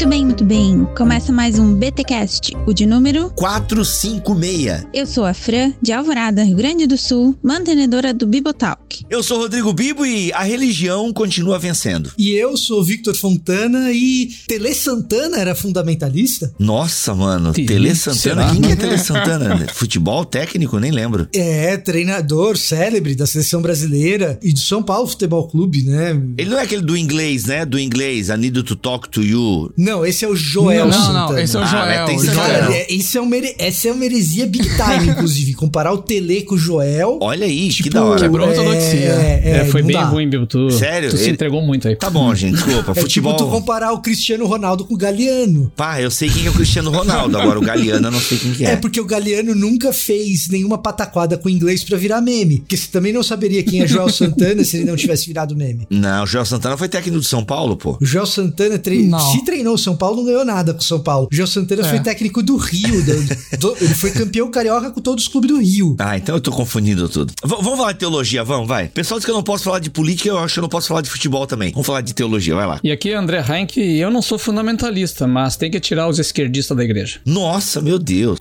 Muito bem, muito bem. Começa mais um BTcast, o de número 456. Eu sou a Fran, de Alvorada, Rio Grande do Sul, mantenedora do Bibotalk. Eu sou Rodrigo Bibo e a religião continua vencendo. E eu sou Victor Fontana e Tele Santana era fundamentalista? Nossa, mano, Sim, Tele Santana. será? Quem que é Tele Santana? Futebol técnico? Nem lembro. É, treinador célebre da seleção brasileira e do São Paulo Futebol Clube, né? Ele não é aquele do inglês, né? Do inglês, I need to talk to you. Não, esse é o Joel Não, Santana. não, esse é o Ah, Joel. tem esse Joel. cara. É- isso é uma, here- essa é uma heresia big time, inclusive. Comparar o Tele com o Joel. Olha aí, que Tipo, da hora. Quebrou a ortodoxia. É, é, É, foi não bem dá. ruim, Bill. Tu, Sério? Tu se Ele- entregou muito aí. Tá bom, gente, desculpa. É Futebol. tipo tu comparar o Cristiano Ronaldo com o Galeano. Pá, eu sei quem é o Cristiano Ronaldo, agora o Galeano eu não sei quem que É. é. porque o Galeano nunca fez nenhuma pataquada com o inglês pra virar meme. Porque você também não saberia quem é Joel Santana se ele não tivesse virado meme. Não, o Joel Santana foi técnico do São Paulo, pô. O Joel Santana, tre... Não. se treinou o São Paulo, não ganhou nada com o São Paulo. O Joel Santana foi técnico do Rio. do- do- ele foi campeão carioca com todos os clubes do Rio. Ah, então eu tô confundindo tudo. V- vamos falar de teologia, vamos, vai. Pessoal diz que eu não posso falar de política, eu acho que eu não posso falar de futebol também. Vamos falar de teologia, vai lá. E aqui, André Heinck, eu não sou fundamentalista, mas tem que tirar os esquerdistas da igreja. Nossa, meu Deus.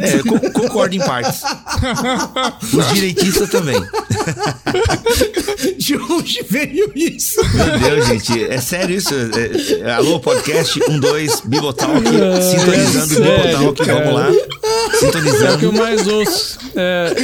É, eu concordo em partes. Os direitistas também. De onde veio isso? Meu Deus, gente. É sério isso? É- é- alô, podcast 12, Bibotalk. Sintonizando o sério, Bibotalk. Vamos lá. É o que eu Sintonizando. mais ouço. É,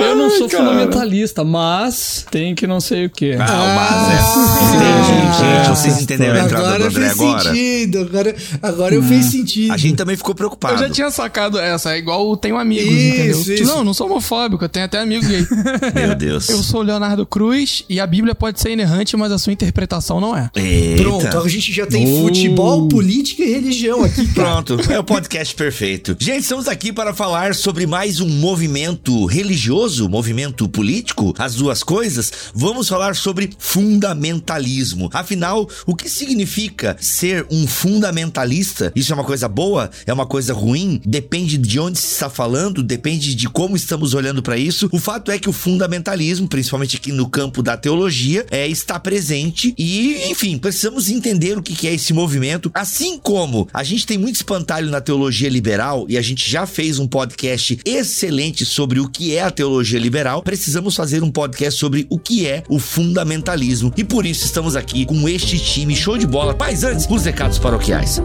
eu não sou fundamentalista, mas tem que não sei o quê. Ah, mas é. Entendi, gente. Vocês entenderam a entrada do Agora André fez agora? sentido. Agora, agora eu fez sentido. A gente também ficou preocupado. Eu já tinha sacado essa, é igual tenho amigos, Isso, entendeu? isso. Não, não sou homofóbico, eu tenho até amigo gay. Meu Deus. Eu sou o Leonardo Cruz e a Bíblia pode ser inerrante, mas a sua interpretação não é. Eita. Pronto, a gente já tem futebol, política e religião aqui, cara. Pronto, é o podcast perfeito. Gente, estamos aqui para falar sobre mais um movimento religioso, movimento político, as duas coisas. Vamos falar sobre fundamentalismo. Afinal, o que significa ser um fundamentalista? Isso é uma coisa boa? É uma coisa ruim? Depende de onde se está falando, depende de como estamos olhando para isso. O fato é que o fundamentalismo, principalmente aqui no campo da teologia, é está presente e, enfim, precisamos entender o que é esse movimento, assim como a gente tem muito espantalho na teologia liberal e a gente já fez um podcast excelente sobre o que é a teologia liberal, precisamos fazer um podcast sobre o que é o fundamentalismo e por isso estamos aqui com este time show de bola. Mas antes, os recados paroquiais.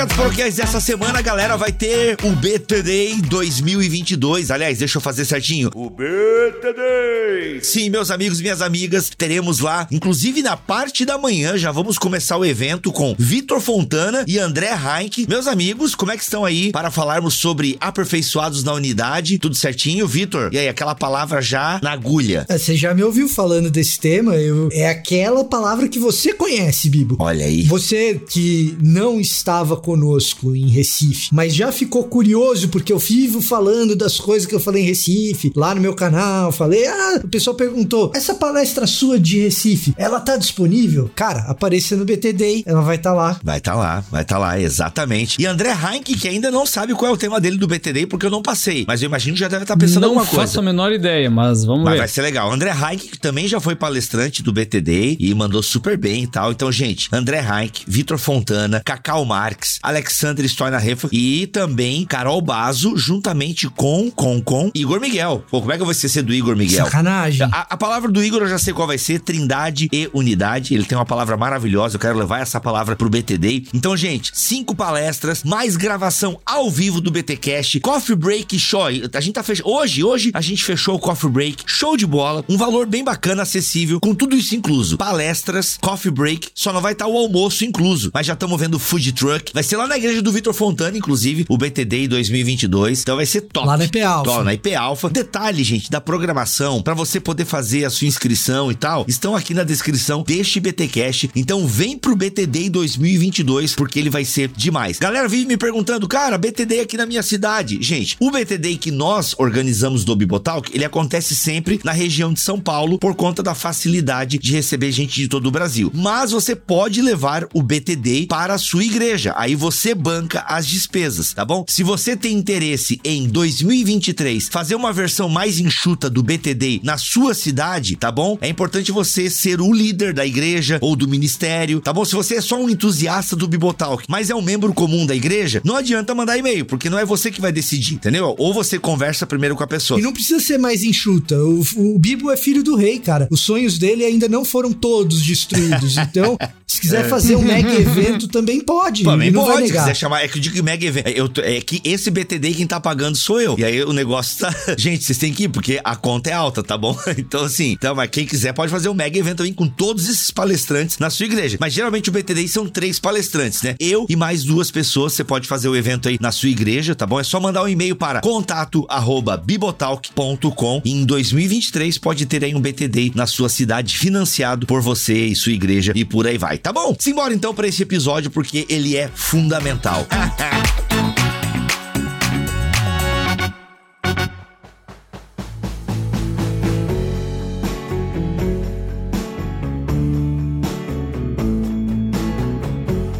Recados paroquiais dessa semana, a galera vai ter o BTD 2022. Aliás, deixa eu fazer certinho. O BTD! Sim, meus amigos e minhas amigas, teremos lá, inclusive na parte da manhã, já vamos começar o evento com Vitor Fontana e André Heinck. Meus amigos, como é que estão aí para falarmos sobre aperfeiçoados na unidade? Tudo certinho, Vitor? E aí, aquela palavra já na agulha. Ah, Você já me ouviu falando desse tema? Eu- é aquela palavra que você conhece, Bibo. Olha aí. Você que não estava conosco em Recife, mas já ficou curioso porque eu vivo falando das coisas que eu falei em Recife, lá no meu canal, falei, ah, o pessoal perguntou, essa palestra sua de Recife, ela tá disponível? Cara, apareça no BT Day, ela vai estar lá. Vai estar lá, vai estar lá, exatamente. E André Heinck, que ainda não sabe qual é o tema dele do BTD, porque eu não passei. Mas eu imagino que já deve estar pensando não alguma faço coisa. a menor ideia, mas vamos Mas ver. vai ser legal. André Heinck que também já foi palestrante do BTD e mandou super bem e tal. Então, gente, André Heinck, Vitor Fontana, Cacau Marques, Alexandre Stoinar-Refa e também Carol Bazo, juntamente com, com, com Igor Miguel. Pô, como é que eu vou esquecer do Igor Miguel? Sacanagem. A, a palavra do Igor eu já sei qual vai ser, trindade e unidade. Ele tem uma palavra maravilhosa, eu quero levar essa palavra pro BTD. Então, gente, cinco palestras, mais gravação ao vivo do BTcast, Coffee Break Show. A gente tá fechando. Hoje, hoje, a gente fechou o Coffee Break, show de bola, um valor bem bacana, acessível, com tudo isso incluso. Palestras, Coffee Break, só não vai estar o almoço incluso, mas já estamos vendo food truck. Vai ser lá na igreja do Vitor Fontana, inclusive, o BTD 2022. Então vai ser top. Lá na IP Alpha. Top, na IP Alpha. Detalhe, gente, da programação, para você poder fazer a sua inscrição e tal, estão aqui na descrição deste BTcast. Então vem pro BTD 2022 porque ele vai ser demais. Galera vive me perguntando, cara, BTD aqui na minha cidade. Gente, o BTD que nós organizamos do Bibotalk, ele acontece sempre na região de São Paulo por conta da facilidade de receber gente de todo o Brasil. Mas você pode levar o BTD para a sua igreja. Aí você banca as despesas, tá bom? Se você tem interesse em 2023 fazer uma versão mais enxuta do BTD na sua cidade, tá bom? É importante você ser o líder da igreja ou do ministério, tá bom? Se você é só um entusiasta do Bibotalk, mas é um membro comum da igreja, não adianta mandar e-mail, porque não é você que vai decidir, entendeu? Ou você conversa primeiro com a pessoa. E não precisa ser mais enxuta. O, o Bibo é filho do rei, cara. Os sonhos dele ainda não foram todos destruídos. Então, se quiser fazer um mega evento, também pode. Também não vai pode, se negar. quiser chamar. É que eu digo que mega evento. Eu, tô- é que esse BTD quem tá pagando sou eu. E aí o negócio tá. Gente, vocês têm que ir, porque a conta é alta, tá bom? Então, assim, então, mas quem quiser pode fazer um mega evento também com todos esses palestrantes na sua igreja. Mas geralmente o BTD são três palestrantes, né? Eu e mais duas pessoas. Você pode fazer o evento aí na sua igreja, tá bom? É só mandar um e-mail para contato arroba bibotalk.com. E em 2023 pode ter aí um BTD na sua cidade financiado por você e sua igreja e por aí vai, tá bom? Simbora então para esse episódio porque ele é fundamental.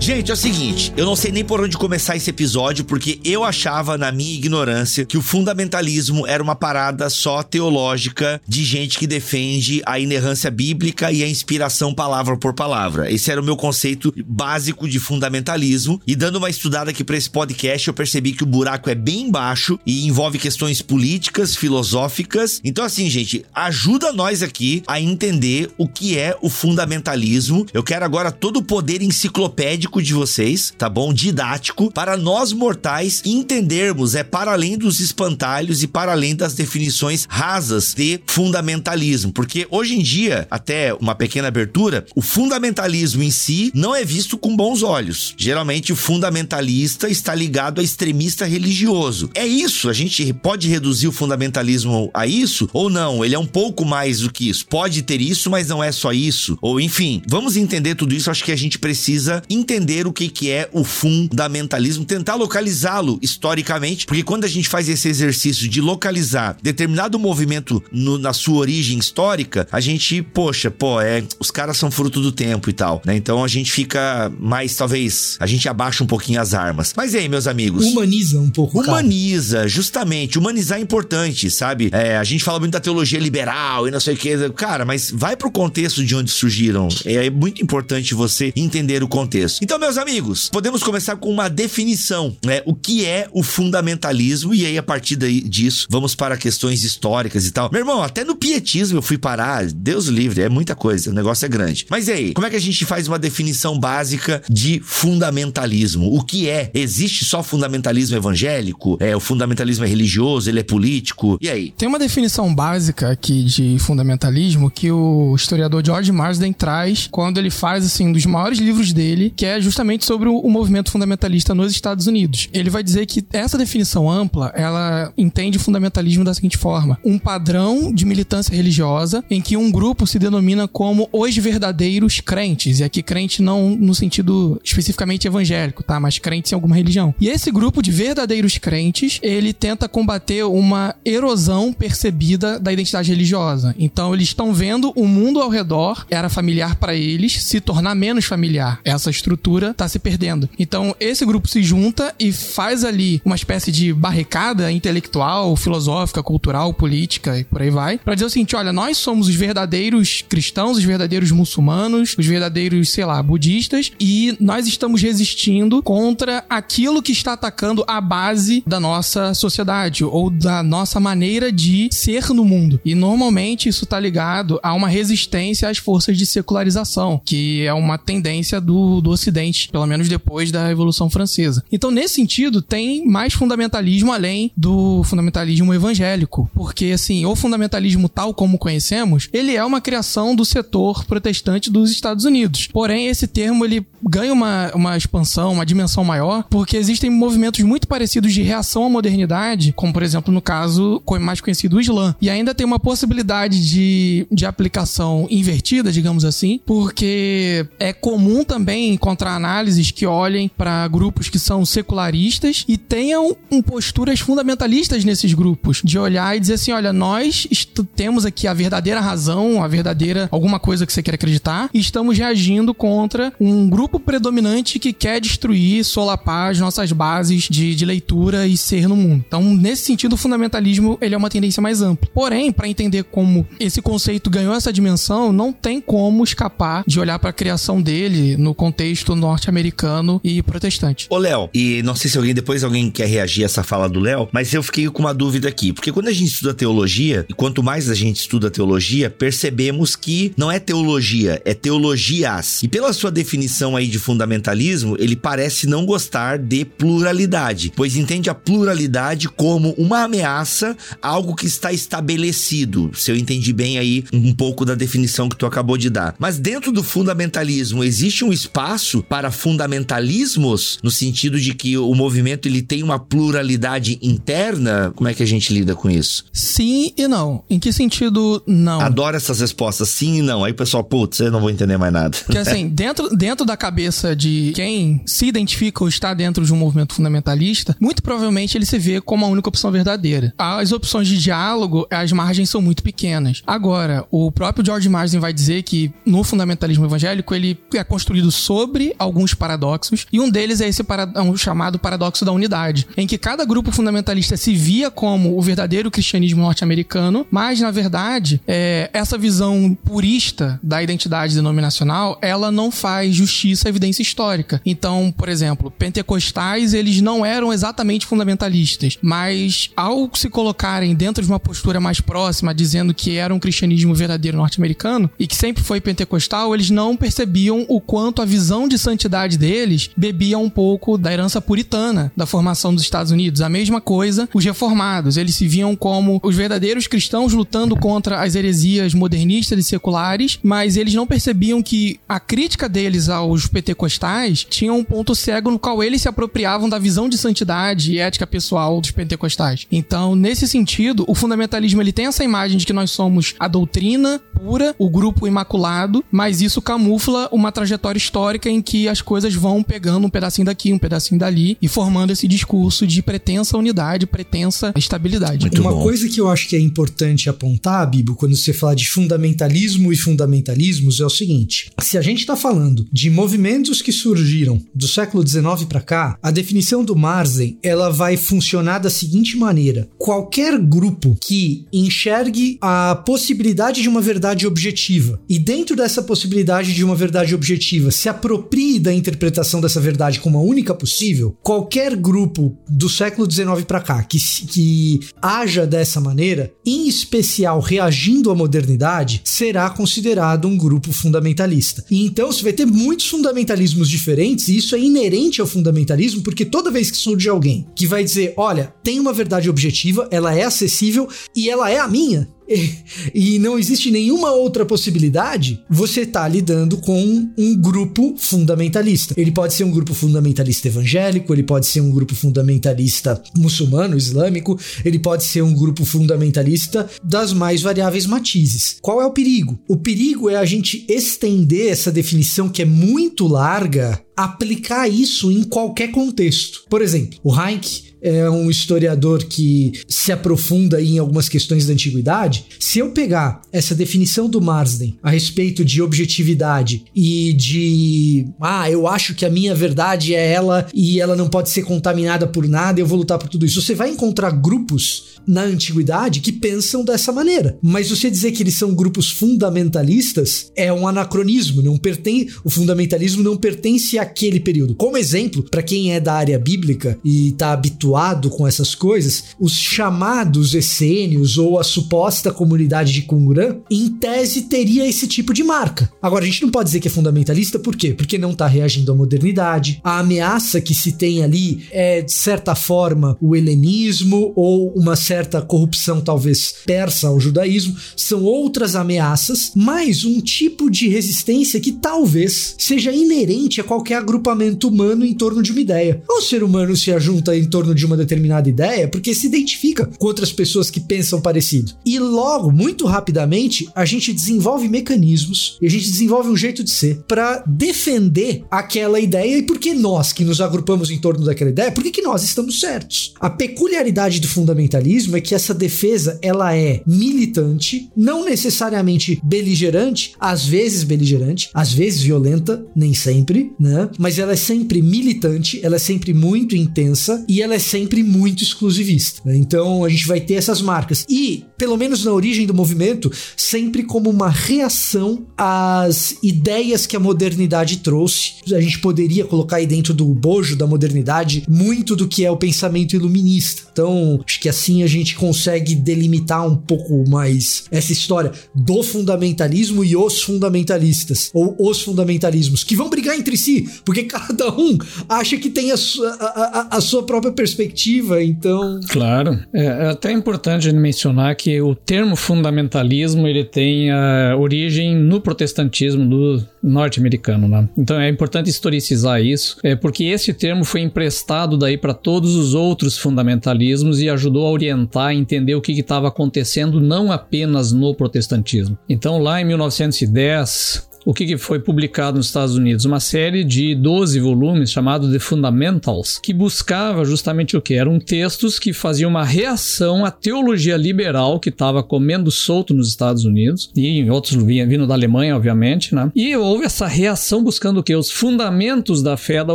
Gente, é o seguinte, eu não sei nem por onde começar esse episódio, porque eu achava, na minha ignorância, que o fundamentalismo era uma parada só teológica de gente que defende a inerrância bíblica e a inspiração palavra por palavra. Esse era o meu conceito básico de fundamentalismo. E dando uma estudada aqui pra esse podcast, eu percebi que o buraco é bem baixo e envolve questões políticas, filosóficas. Então, assim, gente, ajuda nós aqui a entender o que é o fundamentalismo. Eu quero agora todo o poder enciclopédico de vocês, tá bom? Didático, para nós mortais entendermos, é para além dos espantalhos e para além das definições rasas de fundamentalismo. Porque hoje em dia, até uma pequena abertura, o fundamentalismo em si não é visto com bons olhos. Geralmente, o fundamentalista está ligado a extremista religioso. É isso, a gente pode reduzir o fundamentalismo a isso ou não? Ele é um pouco mais do que isso. Pode ter isso, mas não é só isso. Ou enfim, vamos entender tudo isso. Acho que a gente precisa entender o que, que é o fundamentalismo, tentar localizá-lo historicamente, porque quando a gente faz esse exercício de localizar determinado movimento no- na sua origem histórica, a gente, poxa, pô, é, os caras são fruto do tempo e tal, né? Então a gente fica mais, talvez, a gente abaixa um pouquinho as armas. Mas aí, meus amigos? Humaniza um pouco, cara. Humaniza, justamente. Humanizar é importante, sabe? É, a gente fala muito da teologia liberal e não sei o que. Cara, mas vai pro contexto de onde surgiram. É muito importante você entender o contexto. Então, meus amigos, podemos começar com uma definição, né? O que é o fundamentalismo? E aí, a partir daí, disso, vamos para questões históricas e tal. Meu irmão, até no pietismo eu fui parar. Deus livre, é muita coisa. O negócio é grande. Mas e aí, como é que a gente faz uma definição básica de fundamentalismo? O que é? Existe só fundamentalismo evangélico? É, o fundamentalismo é religioso, ele é político? E aí? Tem uma definição básica aqui de fundamentalismo que o historiador George Marsden traz quando ele faz assim um dos maiores livros dele, que é justamente sobre o, o movimento fundamentalista nos Estados Unidos. Ele vai dizer que essa definição ampla, ela entende fundamentalismo da seguinte forma: um padrão de militância religiosa em que um grupo se denomina como os verdadeiros crentes, e aqui crente não no sentido especificamente evangélico, tá? Mas crentes em alguma religião. E esse grupo de verdadeiros crentes, ele tenta combater uma erosão percebida da identidade religiosa. Então eles estão vendo o mundo ao redor era familiar para eles se tornar menos familiar. Essa estrutura tá se perdendo. Então esse grupo se junta e faz ali uma espécie de barricada intelectual, filosófica, cultural, política e por aí vai, para dizer o seguinte, olha, nós somos os verdadeiros cristãos, os verdadeiros muçulmanos, os verdadeiros, sei lá, budistas e nós estamos resistindo contra aquilo que está atacando a base da nossa sociedade ou da nossa maneira de ser no mundo. E normalmente isso está ligado a uma resistência às forças de secularização, que é uma tendência do, do Ocidente evidentes, pelo menos depois da Revolução Francesa. Então, nesse sentido, tem mais fundamentalismo além do fundamentalismo evangélico, porque assim, o fundamentalismo tal como conhecemos, ele é uma criação do setor protestante dos Estados Unidos. Porém, esse termo ele ganha uma, uma expansão, uma dimensão maior, porque existem movimentos muito parecidos de reação à modernidade, como por exemplo no caso mais conhecido o Islã. E ainda tem uma possibilidade de, de aplicação invertida, digamos assim, porque é comum também encontrar análises que olhem para grupos que são secularistas e tenham um, posturas fundamentalistas nesses grupos, de olhar e dizer assim, olha, nós temos aqui a verdadeira razão, a verdadeira alguma coisa que você quer acreditar, e estamos reagindo contra um grupo predominante que quer destruir, solapar as nossas bases de, de leitura e ser no mundo. Então, nesse sentido, o fundamentalismo ele é uma tendência mais ampla. Porém, para entender como esse conceito ganhou essa dimensão, não tem como escapar de olhar para a criação dele no contexto norte-americano e protestante. Ô, Léo, e não sei se alguém depois alguém quer reagir a essa fala do Léo, mas eu fiquei com uma dúvida aqui, porque quando a gente estuda teologia, e quanto mais a gente estuda teologia, percebemos que não é teologia, é teologias. E pela sua definição aí de fundamentalismo, ele parece não gostar de pluralidade, pois entende a pluralidade como uma ameaça, algo que está estabelecido. Se eu entendi bem aí um pouco da definição que tu acabou de dar. Mas dentro do fundamentalismo existe um espaço para fundamentalismos no sentido de que o movimento ele tem uma pluralidade interna? Como é que a gente lida com isso? Sim e não. Em que sentido não? Adoro essas respostas, sim e não. Aí o pessoal, putz, eu não vou entender mais nada. Que assim, dentro, dentro da cabeça de quem se identifica ou está dentro de um movimento fundamentalista, muito provavelmente ele se vê como a única opção verdadeira. As opções de diálogo, as margens são muito pequenas. Agora, o próprio George Marsden vai dizer que no fundamentalismo evangélico ele é construído sobre alguns paradoxos e um deles é esse é um chamado paradoxo da unidade, em que cada grupo fundamentalista se via como o verdadeiro cristianismo norte-americano, mas na verdade é, essa visão purista da identidade denominacional ela não faz justiça à evidência histórica. Então, por exemplo, pentecostais eles não eram exatamente fundamentalistas, mas ao se colocarem dentro de uma postura mais próxima, dizendo que era um cristianismo verdadeiro norte-americano e que sempre foi pentecostal, eles não percebiam o quanto a visão de santidade deles bebia um pouco da herança puritana da formação dos Estados Unidos. A mesma coisa os reformados, eles se viam como os verdadeiros cristãos lutando contra as heresias modernistas e seculares, mas eles não percebiam que a crítica deles aos pentecostais tinha um ponto cego no qual eles se apropriavam da visão de santidade e ética pessoal dos pentecostais. Então, nesse sentido, o fundamentalismo ele tem essa imagem de que nós somos a doutrina pura, o grupo imaculado, mas isso camufla uma trajetória histórica em que as coisas vão pegando um pedacinho daqui, um pedacinho dali e formando esse discurso de pretensa unidade, pretensa estabilidade. Muito uma bom. coisa que eu acho que é importante apontar, Bibo, quando você fala de fundamentalismo e fundamentalismos é o seguinte: se a gente está falando de movimentos que surgiram do século XIX para cá, a definição do Marsden ela vai funcionar da seguinte maneira: qualquer grupo que enxergue a possibilidade de uma verdade objetiva e dentro dessa possibilidade de uma verdade objetiva se aproprie da interpretação dessa verdade como a única possível, qualquer grupo do século XIX para cá que, que haja dessa maneira, em especial reagindo à modernidade, será considerado um grupo fundamentalista. E então você vai ter muitos fundamentalismos diferentes e isso é inerente ao fundamentalismo porque toda vez que surge alguém que vai dizer, olha, tem uma verdade objetiva, ela é acessível e ela é a minha, e não existe nenhuma outra possibilidade, você está lidando com um grupo fundamentalista. Ele pode ser um grupo fundamentalista evangélico, ele pode ser um grupo fundamentalista muçulmano, islâmico, ele pode ser um grupo fundamentalista das mais variáveis matizes. Qual é o perigo? O perigo é a gente estender essa definição que é muito larga aplicar isso em qualquer contexto. Por exemplo, o Heinck é um historiador que se aprofunda em algumas questões da antiguidade. Se eu pegar essa definição do Marsden a respeito de objetividade e de ah, eu acho que a minha verdade é ela e ela não pode ser contaminada por nada, eu vou lutar por tudo isso. Você vai encontrar grupos na antiguidade que pensam dessa maneira. Mas você dizer que eles são grupos fundamentalistas é um anacronismo, não pertence, o fundamentalismo não pertence a aquele período. Como exemplo, para quem é da área bíblica e tá habituado com essas coisas, os chamados essênios ou a suposta comunidade de Qumran, em tese teria esse tipo de marca. Agora a gente não pode dizer que é fundamentalista, por quê? Porque não tá reagindo à modernidade. A ameaça que se tem ali é de certa forma o helenismo ou uma certa corrupção talvez persa ao judaísmo, são outras ameaças, mas um tipo de resistência que talvez seja inerente a qualquer agrupamento humano em torno de uma ideia. O ser humano se ajunta em torno de uma determinada ideia porque se identifica com outras pessoas que pensam parecido. E logo, muito rapidamente, a gente desenvolve mecanismos e a gente desenvolve um jeito de ser para defender aquela ideia e porque nós que nos agrupamos em torno daquela ideia, por que nós estamos certos? A peculiaridade do fundamentalismo é que essa defesa ela é militante, não necessariamente beligerante, às vezes beligerante, às vezes violenta, nem sempre, né? Mas ela é sempre militante, ela é sempre muito intensa e ela é sempre muito exclusivista. Né? Então a gente vai ter essas marcas. E, pelo menos na origem do movimento, sempre como uma reação às ideias que a modernidade trouxe. A gente poderia colocar aí dentro do bojo da modernidade muito do que é o pensamento iluminista. Então, acho que assim a gente consegue delimitar um pouco mais essa história do fundamentalismo e os fundamentalistas, ou os fundamentalismos, que vão brigar entre si, porque cada um acha que tem a sua, a, a, a sua própria perspectiva, então... Claro. É, é até importante mencionar que o termo fundamentalismo, ele tem a origem no protestantismo do norte-americano, né? Então é importante historicizar isso, é porque esse termo foi emprestado daí para todos os outros fundamentalismos e ajudou a orientar, entender o que estava acontecendo não apenas no protestantismo. Então lá em 1910 o que, foi publicado nos Estados Unidos? Uma série de 12 volumes chamado The Fundamentals, que buscava justamente o que? Eram textos que faziam uma reação à teologia liberal que estava comendo solto nos Estados Unidos e em outros vindo da Alemanha, obviamente, né? E houve essa reação buscando o que? Os fundamentos da fé da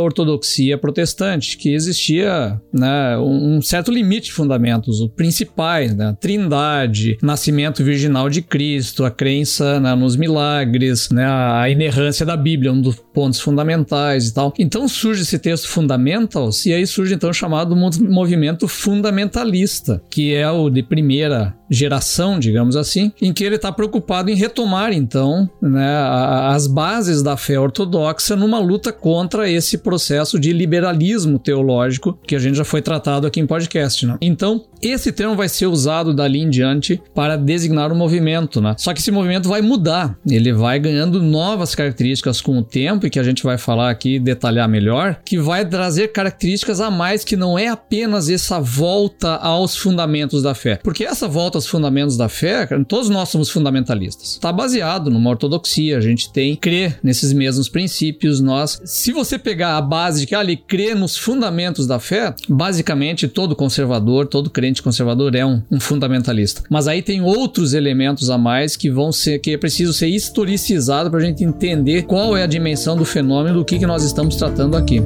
ortodoxia protestante, que existia né, um certo limite de fundamentos, os principais, né? Trindade, nascimento virginal de Cristo, a crença né, nos milagres, né? A inerrância da Bíblia, um dos pontos fundamentais e tal. Então surge esse texto Fundamentals, e aí surge então o chamado movimento fundamentalista, que é o de primeira geração, digamos assim, em que ele está preocupado em retomar então né, as bases da fé ortodoxa numa luta contra esse processo de liberalismo teológico que a gente já foi tratado aqui em podcast. Né? Então, esse termo vai ser usado dali em diante para designar o um movimento. Né? Só que esse movimento vai mudar, ele vai ganhando novas características com o tempo que a gente vai falar aqui detalhar melhor, que vai trazer características a mais que não é apenas essa volta aos fundamentos da fé, porque essa volta aos fundamentos da fé, todos nós somos fundamentalistas. Está baseado numa ortodoxia, a gente tem crê nesses mesmos princípios. Nós, se você pegar a base de que ali ah, crê nos fundamentos da fé, basicamente todo conservador, todo crente conservador é um, um fundamentalista. Mas aí tem outros elementos a mais que vão ser que é preciso ser historicizado para a gente entender qual é a dimensão do fenômeno do que, que nós estamos tratando aqui.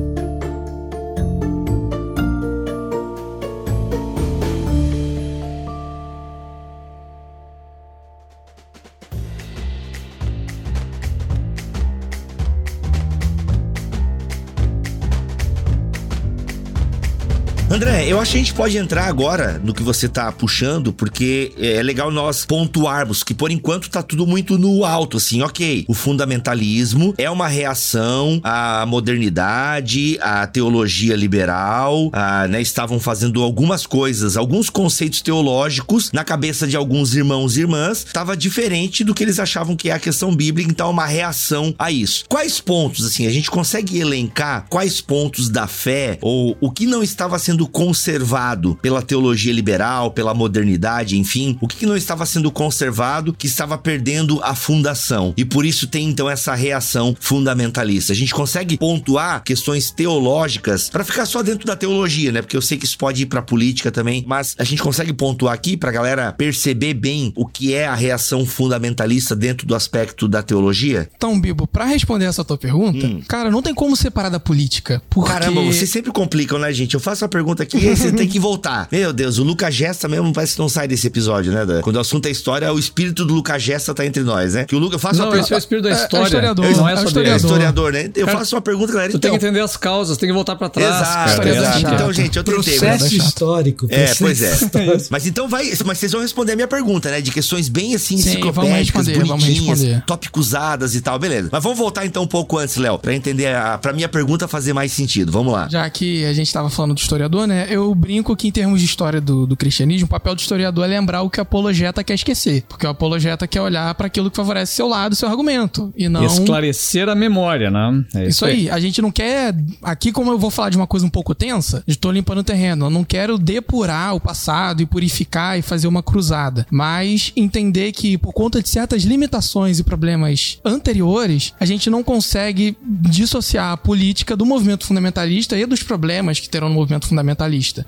André, eu acho que a gente pode entrar agora no que você tá puxando, porque é legal nós pontuarmos que por enquanto tá tudo muito no alto, assim, ok. O fundamentalismo é uma reação à modernidade, à teologia liberal, a, né, estavam fazendo algumas coisas, alguns conceitos teológicos na cabeça de alguns irmãos e irmãs, estava diferente do que eles achavam que é a questão bíblica, então é uma reação a isso. Quais pontos, assim, a gente consegue elencar quais pontos da fé ou o que não estava sendo conservado pela teologia liberal, pela modernidade, enfim, o que não estava sendo conservado que estava perdendo a fundação. E por isso tem então essa reação fundamentalista. A gente consegue pontuar questões teológicas para ficar só dentro da teologia, né? Porque eu sei que isso pode ir para política também, mas a gente consegue pontuar aqui para galera perceber bem o que é a reação fundamentalista dentro do aspecto da teologia? Então, Bibo, para responder essa tua pergunta, hum. cara, não tem como separar da política. Porque... Caramba, vocês sempre complicam, né, gente? Eu faço a pergunta pergunta aqui aí você tem que voltar. Meu Deus, o Lucas Gesta mesmo parece que não sai desse episódio, né? Quando o assunto é história, o espírito do Lucas Gesta tá entre nós, né? Que o Lucas eu faço Não, uma esse é o espírito da É- é história. historiador, não é é dele. É historiador. historiador, né? Eu Cara, faço uma pergunta, galera. Tu Então, tem que entender as causas, tem que voltar pra trás. Exato. Historiador exato. chato. Então, gente, eu tentei. Processo histórico. É, pois é. histórico. Mas então vai. Mas vocês vão responder a minha pergunta, né? De questões bem assim, Sim, enciclopédicas, bonitinhas, responder. tópicosadas e tal, beleza. Mas vamos voltar então um pouco antes, Léo, pra entender, a, pra minha pergunta fazer mais sentido. Vamos lá. Já que a gente tava falando do historiador, né? Eu brinco que em termos de história do, do cristianismo, o papel do historiador é lembrar o que o apologeta quer esquecer. Porque o apologeta quer olhar para aquilo que favorece seu lado, seu argumento. E não. Esclarecer a memória, né? É Isso aí, a gente não quer. Aqui, como eu vou falar de uma coisa um pouco tensa, estou limpando o terreno. Eu não quero depurar o passado e purificar e fazer uma cruzada. Mas entender que, por conta de certas limitações e problemas anteriores, a gente não consegue dissociar a política do movimento fundamentalista e dos problemas que terão no movimento fundamentalista.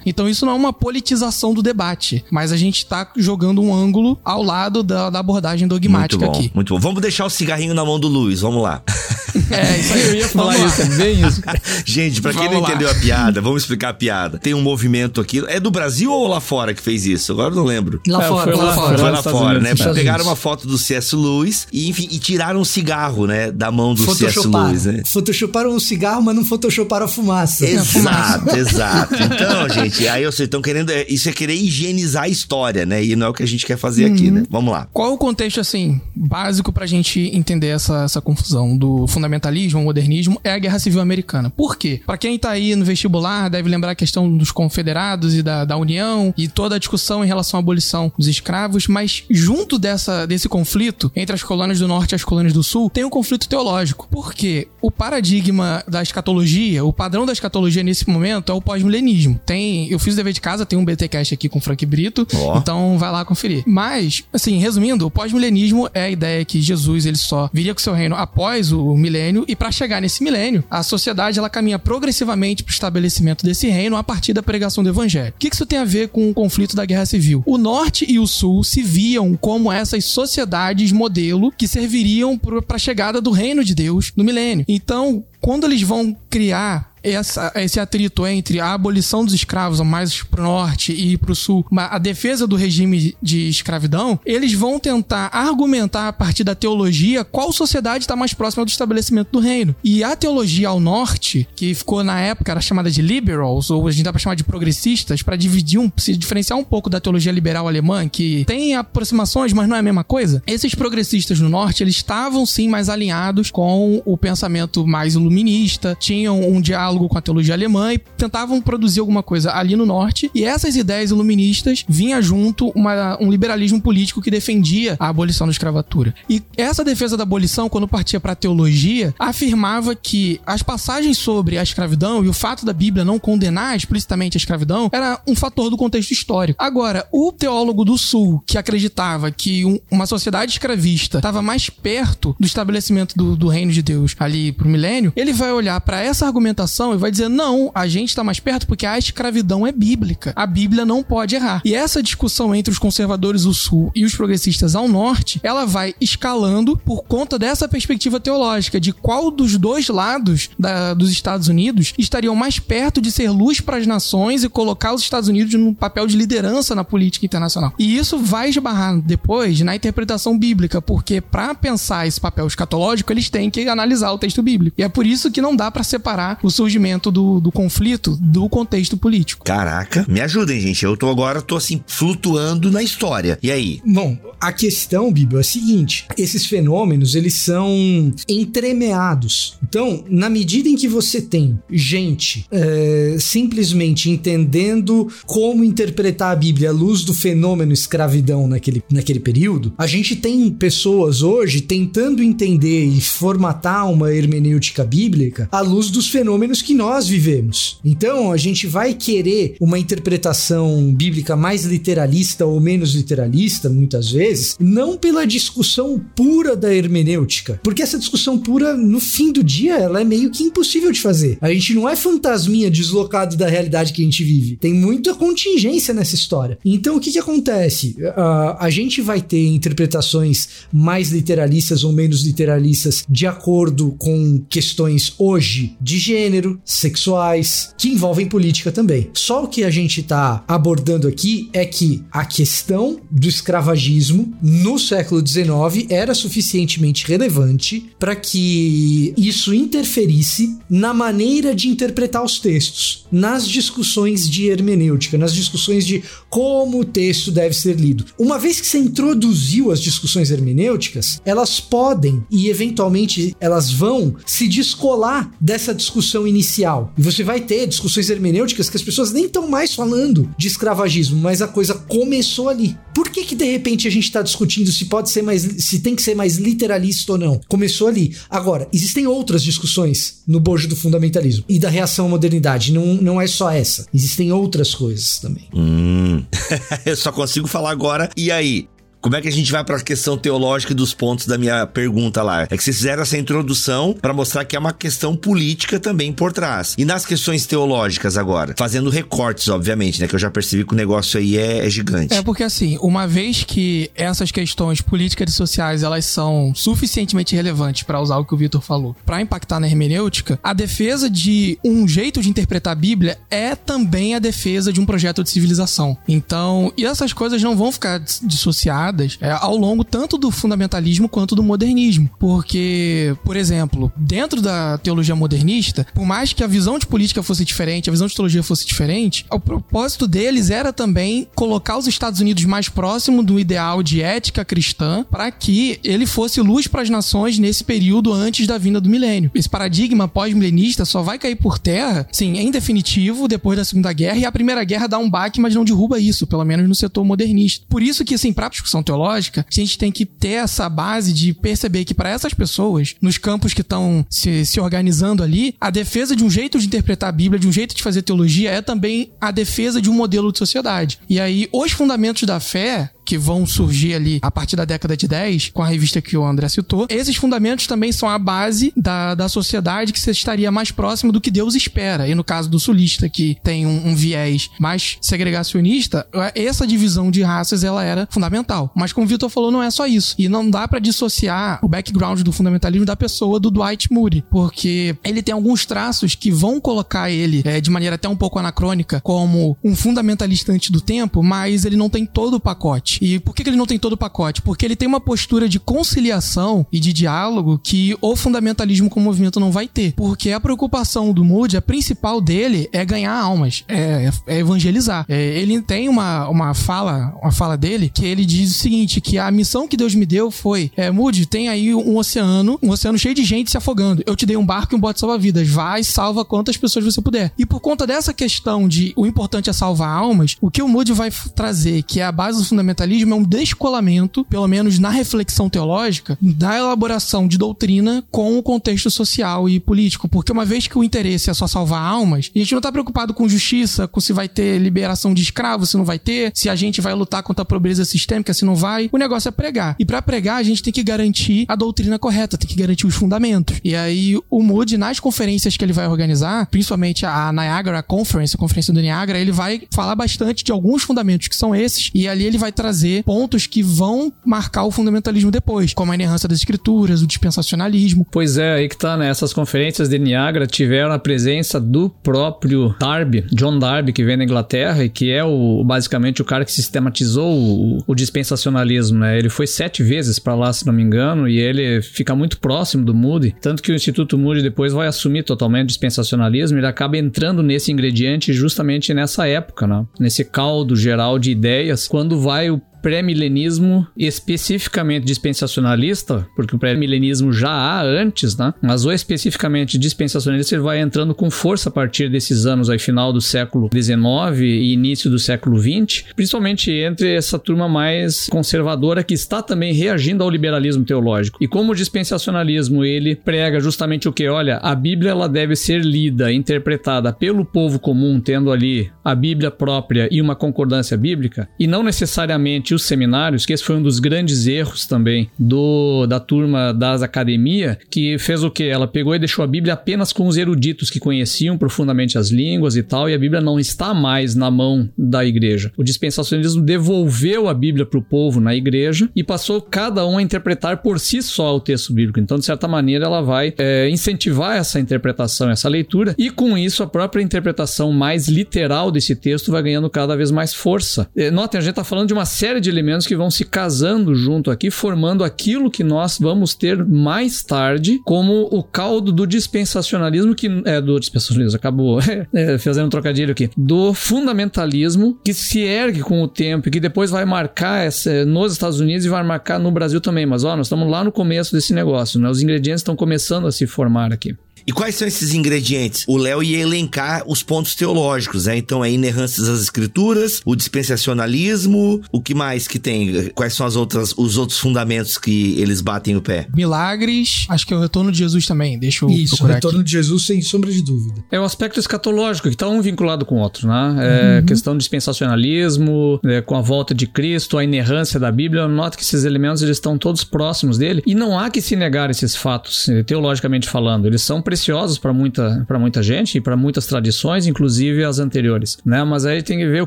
Então, isso não é uma politização do debate, mas a gente está jogando um ângulo ao lado da, da abordagem Muito dogmática bom, aqui. muito bom. Vamos deixar o cigarrinho na mão do Luiz, vamos lá. É, isso aí. Eu ia falar isso, é bem isso. Gente, pra quem Vamos não lá. entendeu a piada, vamos explicar a piada. Tem um movimento aqui. É do Brasil ou lá fora que fez isso? Agora eu não lembro. Lá É, fora, foi lá lá fora. Foi lá Estados fora, Unidos, né? Estados Pegaram uma foto do C.S. Lewis e, enfim, e tiraram um cigarro, né? Da mão do C.S. Lewis, né? Photoshoparam um cigarro, mas não photoshoparam a fumaça. Exato, exato. Então, gente, aí vocês estão querendo. é, Isso é querer higienizar a história, né? E não é o que a gente quer fazer aqui, Uhum. né? Vamos lá. Qual o contexto, assim, básico pra gente entender essa, essa confusão do fundamentalismo, modernismo, é a Guerra Civil Americana. Por quê? Pra quem tá aí no vestibular, deve lembrar a questão dos confederados e da, da União e toda a discussão em relação à abolição dos escravos, mas junto dessa, desse conflito entre as colônias do Norte e as colônias do Sul, tem um conflito teológico. Por quê? O paradigma da escatologia, o padrão da escatologia nesse momento é o pós-milenismo. Tem, eu fiz o dever de casa, tem um BTcast aqui com o Frank Brito, Ó. então vai lá conferir. Mas, assim, resumindo, o pós-milenismo é a ideia que Jesus ele só viria com seu reino após o milênio e para chegar nesse milênio, a sociedade ela caminha progressivamente para o estabelecimento desse reino a partir da pregação do evangelho. O que que isso tem a ver com o conflito da Guerra Civil? O norte e o sul se viam como essas sociedades modelo que serviriam para a chegada do reino de Deus no milênio. Então, quando eles vão criar essa- esse atrito entre a abolição dos escravos mais pro norte e pro sul, a defesa do regime de escravidão, eles vão tentar argumentar a partir da teologia qual sociedade está mais próxima do estabelecimento do reino. E a teologia ao norte, que ficou na época era chamada de liberals, ou a gente dá pra chamar de progressistas, para dividir um, se diferenciar um pouco da teologia liberal alemã, que tem aproximações, mas não é a mesma coisa. Esses progressistas no norte, eles estavam sim mais alinhados com o pensamento mais iluminista, tinham um diálogo com a teologia alemã e tentavam produzir alguma coisa ali no norte. E essas ideias iluministas vinha junto uma- um liberalismo político que defendia a abolição da escravatura. E essa defesa da abolição, quando partia para a teologia, afirmava que as passagens sobre a escravidão e o fato da Bíblia não condenar explicitamente a escravidão era um fator do contexto histórico. Agora, o teólogo do Sul, que acreditava que um- uma sociedade escravista estava mais perto do estabelecimento do, do reino de Deus ali pro milênio, ele vai olhar para essa argumentação e vai dizer: não, a gente está mais perto porque a escravidão é bíblica. A Bíblia não pode errar. E essa discussão entre os conservadores do Sul e os progressistas ao norte, ela vai escalando por conta dessa perspectiva teológica de qual dos dois lados da- dos Estados Unidos estariam mais perto de ser luz para as nações e colocar os Estados Unidos num papel de liderança na política internacional. E isso vai esbarrar depois na interpretação bíblica, porque para pensar esse papel escatológico, eles têm que analisar o texto bíblico. E é por isso que não dá para separar o surgimento do, do conflito do contexto político. Caraca, me ajudem, gente. Eu tô agora, tô assim, flutuando na história. E aí? Bom, a questão, Bíblia, é a seguinte: esses fenômenos eles são entremeados. Então, na medida em que você tem gente é, simplesmente entendendo como interpretar a Bíblia à luz do fenômeno escravidão naquele, naquele período, a gente tem pessoas hoje tentando entender e formatar uma hermenêutica bíblica à luz dos fenômenos que nós vivemos. Então, a gente vai querer uma interpretação bíblica mais literalista ou menos literalista, muitas vezes, não pela discussão pura da hermenêutica, porque essa discussão pura, no fim do dia, ela é meio que impossível de fazer. A gente não é fantasminha deslocado da realidade que a gente vive. Tem muita contingência nessa história. Então, o que que acontece? Ah, a gente vai ter interpretações mais literalistas ou menos literalistas de acordo com questões hoje de gênero, gênero, sexuais, que envolvem política também. Só o que a gente está abordando aqui é que a questão do escravagismo no século XIX era suficientemente relevante para que isso interferisse na maneira de interpretar os textos, nas discussões de hermenêutica, nas discussões de como o texto deve ser lido. Uma vez que você introduziu as discussões hermenêuticas, elas podem e eventualmente elas vão se descolar dessa discussão inicial. E você vai ter discussões hermenêuticas que as pessoas nem estão mais falando de escravagismo, mas a coisa começou ali. Por que que de repente a gente está discutindo se pode ser mais, se tem que ser mais literalista ou não? Começou ali. Agora, existem outras discussões no bojo do fundamentalismo e da reação à modernidade. Não, não é só essa. Existem outras coisas também. Hum. Eu só consigo falar agora. E aí? Como é que a gente vai para a questão teológica dos pontos da minha pergunta lá? É que vocês fizeram essa introdução para mostrar que é uma questão política também por trás. E nas questões teológicas agora, fazendo recortes, obviamente, né? Que eu já percebi que o negócio aí é, é gigante. É porque assim, uma vez que essas questões políticas e sociais elas são suficientemente relevantes para usar o que o Vitor falou, para impactar na hermenêutica, a defesa de um jeito de interpretar a Bíblia é também a defesa de um projeto de civilização. Então, e essas coisas não vão ficar dissociadas é, ao longo tanto do fundamentalismo quanto do modernismo. Porque, por exemplo, dentro da teologia modernista, por mais que a visão de política fosse diferente, a visão de teologia fosse diferente, o propósito deles era também colocar os Estados Unidos mais próximo do ideal de ética cristã para que ele fosse luz para as nações nesse período antes da vinda do milênio. Esse paradigma pós-milenista só vai cair por terra, sim, em definitivo, depois da Segunda Guerra, e a Primeira Guerra dá um baque, mas não derruba isso, pelo menos no setor modernista. Por isso que, assim, para discussão teológica, a gente tem que ter essa base de perceber que para essas pessoas, nos campos que estão se, se organizando ali, a defesa de um jeito de interpretar a Bíblia, de um jeito de fazer teologia, é também a defesa de um modelo de sociedade. E aí, os fundamentos da fé, que vão surgir ali a partir da década de 10, com a revista que o André citou, esses fundamentos também são a base da, da sociedade que você estaria mais próximo do que Deus espera. E no caso do sulista, que tem um, um viés mais segregacionista, essa divisão de raças ela era fundamental. Mas como o Vitor falou, não é só isso. E não dá para dissociar o background do fundamentalismo da pessoa do Dwight Moody, porque ele tem alguns traços que vão colocar ele é, de maneira até um pouco anacrônica como um fundamentalista antes do tempo, mas ele não tem todo o pacote. E por que, ele não tem todo o pacote? Porque ele tem uma postura de conciliação e de diálogo que o fundamentalismo como movimento não vai ter. Porque a preocupação do Moody, a principal dele, é ganhar almas, é, é evangelizar. É, ele tem uma, uma fala, uma fala dele, que ele diz o seguinte: que a missão que Deus me deu foi: é, Moody, tem aí um oceano, um oceano cheio de gente se afogando. Eu te dei um barco e um bote salva-vidas. Vai, salva quantas pessoas você puder. E por conta dessa questão de o importante é salvar almas, o que o Moody vai trazer, que é a base do fundamentalismo é um descolamento, pelo menos na reflexão teológica, da elaboração de doutrina com o contexto social e político. Porque uma vez que o interesse é só salvar almas, a gente não está preocupado com justiça, com se vai ter liberação de escravos, se não vai ter, se a gente vai lutar contra a pobreza sistêmica, se não vai. O negócio é pregar. E para pregar, a gente tem que garantir a doutrina correta, tem que garantir os fundamentos. E aí, o Moody, nas conferências que ele vai organizar, principalmente a Niagara Conference, a conferência do Niagara, ele vai falar bastante de alguns fundamentos que são esses, e ali ele vai trazer trazer pontos que vão marcar o fundamentalismo depois, como a inerrância das escrituras, o dispensacionalismo. Pois é, aí que tá, né? Essas conferências de Niagara tiveram a presença do próprio Darby, John Darby, que vem da Inglaterra e que é o basicamente o cara que sistematizou o, o dispensacionalismo, né? Ele foi sete vezes para lá, se não me engano, e ele fica muito próximo do Moody, tanto que o Instituto Moody depois vai assumir totalmente o dispensacionalismo, ele acaba entrando nesse ingrediente justamente nessa época, né? Nesse caldo geral de ideias, quando vai o pré-milenismo especificamente dispensacionalista, porque o pré-milenismo já há antes, né? Mas o especificamente dispensacionalista ele vai entrando com força a partir desses anos aí, final do século XIX e início do século XX, principalmente entre essa turma mais conservadora que está também reagindo ao liberalismo teológico. E como o dispensacionalismo ele prega justamente o que? Olha, a Bíblia ela deve ser lida, interpretada pelo povo comum, tendo ali a Bíblia própria e uma concordância bíblica, e não necessariamente os seminários, que esse foi um dos grandes erros também do da turma das academia, que fez o que? Ela pegou e deixou a Bíblia apenas com os eruditos que conheciam profundamente as línguas e tal, e a Bíblia não está mais na mão da igreja. O dispensacionalismo devolveu a Bíblia para o povo na igreja e passou cada um a interpretar por si só o texto bíblico. Então, de certa maneira, ela vai é, incentivar essa interpretação, essa leitura, e com isso a própria interpretação mais literal desse texto vai ganhando cada vez mais força. É, notem, a gente está falando de uma série de elementos que vão se casando junto aqui, formando aquilo que nós vamos ter mais tarde como o caldo do dispensacionalismo, que é do dispensacionalismo, acabou é, fazendo um trocadilho aqui, do fundamentalismo que se ergue com o tempo e que depois vai marcar essa, nos Estados Unidos e vai marcar no Brasil também. Mas ó, nós estamos lá no começo desse negócio, né? Os ingredientes estão começando a se formar aqui. E quais são esses ingredientes? O Léo ia elencar os pontos teológicos, né? Então, é inerrância das escrituras, o dispensacionalismo, o que mais que tem? Quais são as outras, os outros fundamentos que eles batem o pé? Milagres, acho que é o retorno de Jesus também, deixa eu Isso, o procurar retorno aqui. de Jesus, sem sombra de dúvida. É o aspecto escatológico, que está um vinculado com o outro, né? É questão do dispensacionalismo, é, com a volta de Cristo, a inerrância da Bíblia. Nota que esses elementos eles estão todos próximos dele e não há que se negar esses fatos, teologicamente falando. Eles são preciosos para muita, pra muita gente e para muitas tradições, inclusive as anteriores, né? Mas aí tem que ver o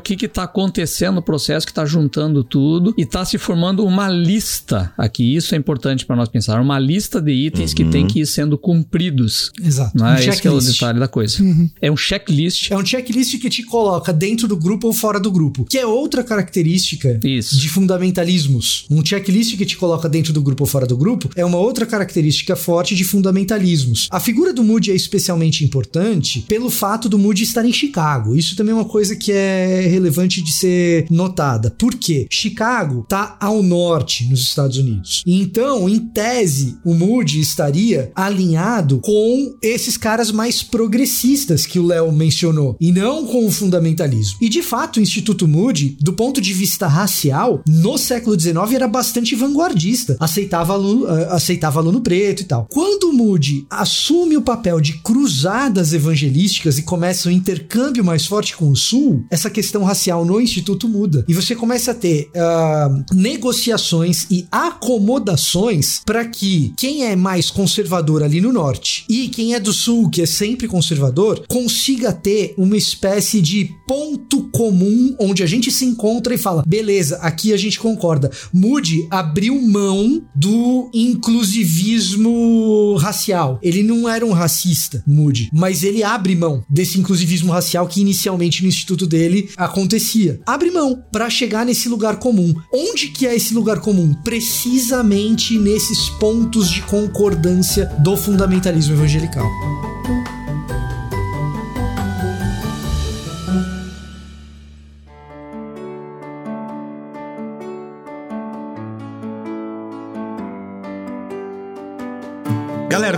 que está acontecendo no processo que está juntando tudo e está se formando uma lista aqui. Isso é importante para nós pensar. Uma lista de itens que tem que ir sendo cumpridos. Exato. Né? Um Esse que é o detalhe da coisa. É um checklist. É um checklist que te coloca dentro do grupo ou fora do grupo, que é outra característica Isso. de fundamentalismos. Um checklist que te coloca dentro do grupo ou fora do grupo é uma outra característica forte de fundamentalismos. A figura do Moody é especialmente importante pelo fato do Moody estar em Chicago. Isso também é uma coisa que é relevante de ser notada. Por quê? Chicago está ao norte nos Estados Unidos. Então, em tese, o Moody estaria alinhado com esses caras mais progressistas que o Léo mencionou, e não com o fundamentalismo. E de fato, o Instituto Moody, do ponto de vista racial, no século XIX era bastante vanguardista, aceitava aluno, eh, aceitava aluno preto e tal. Quando o Moody assume o papel de cruzadas evangelísticas e começa um intercâmbio mais forte com o Sul, essa questão racial no Instituto muda. E você começa a ter ah, negociações e acomodações para que quem é mais conservador ali no norte e quem é do sul, que é sempre conservador, consiga ter uma espécie de ponto comum onde a gente se encontra e fala: beleza, aqui a gente concorda. Moody abriu mão do inclusivismo racial. Ele não era um racista, Moody, mas ele abre mão desse inclusivismo racial que inicialmente no instituto dele acontecia. Abre mão para chegar nesse lugar comum. Onde que é esse lugar comum? Precisamente nesses pontos de concordância do fundamentalismo evangelical.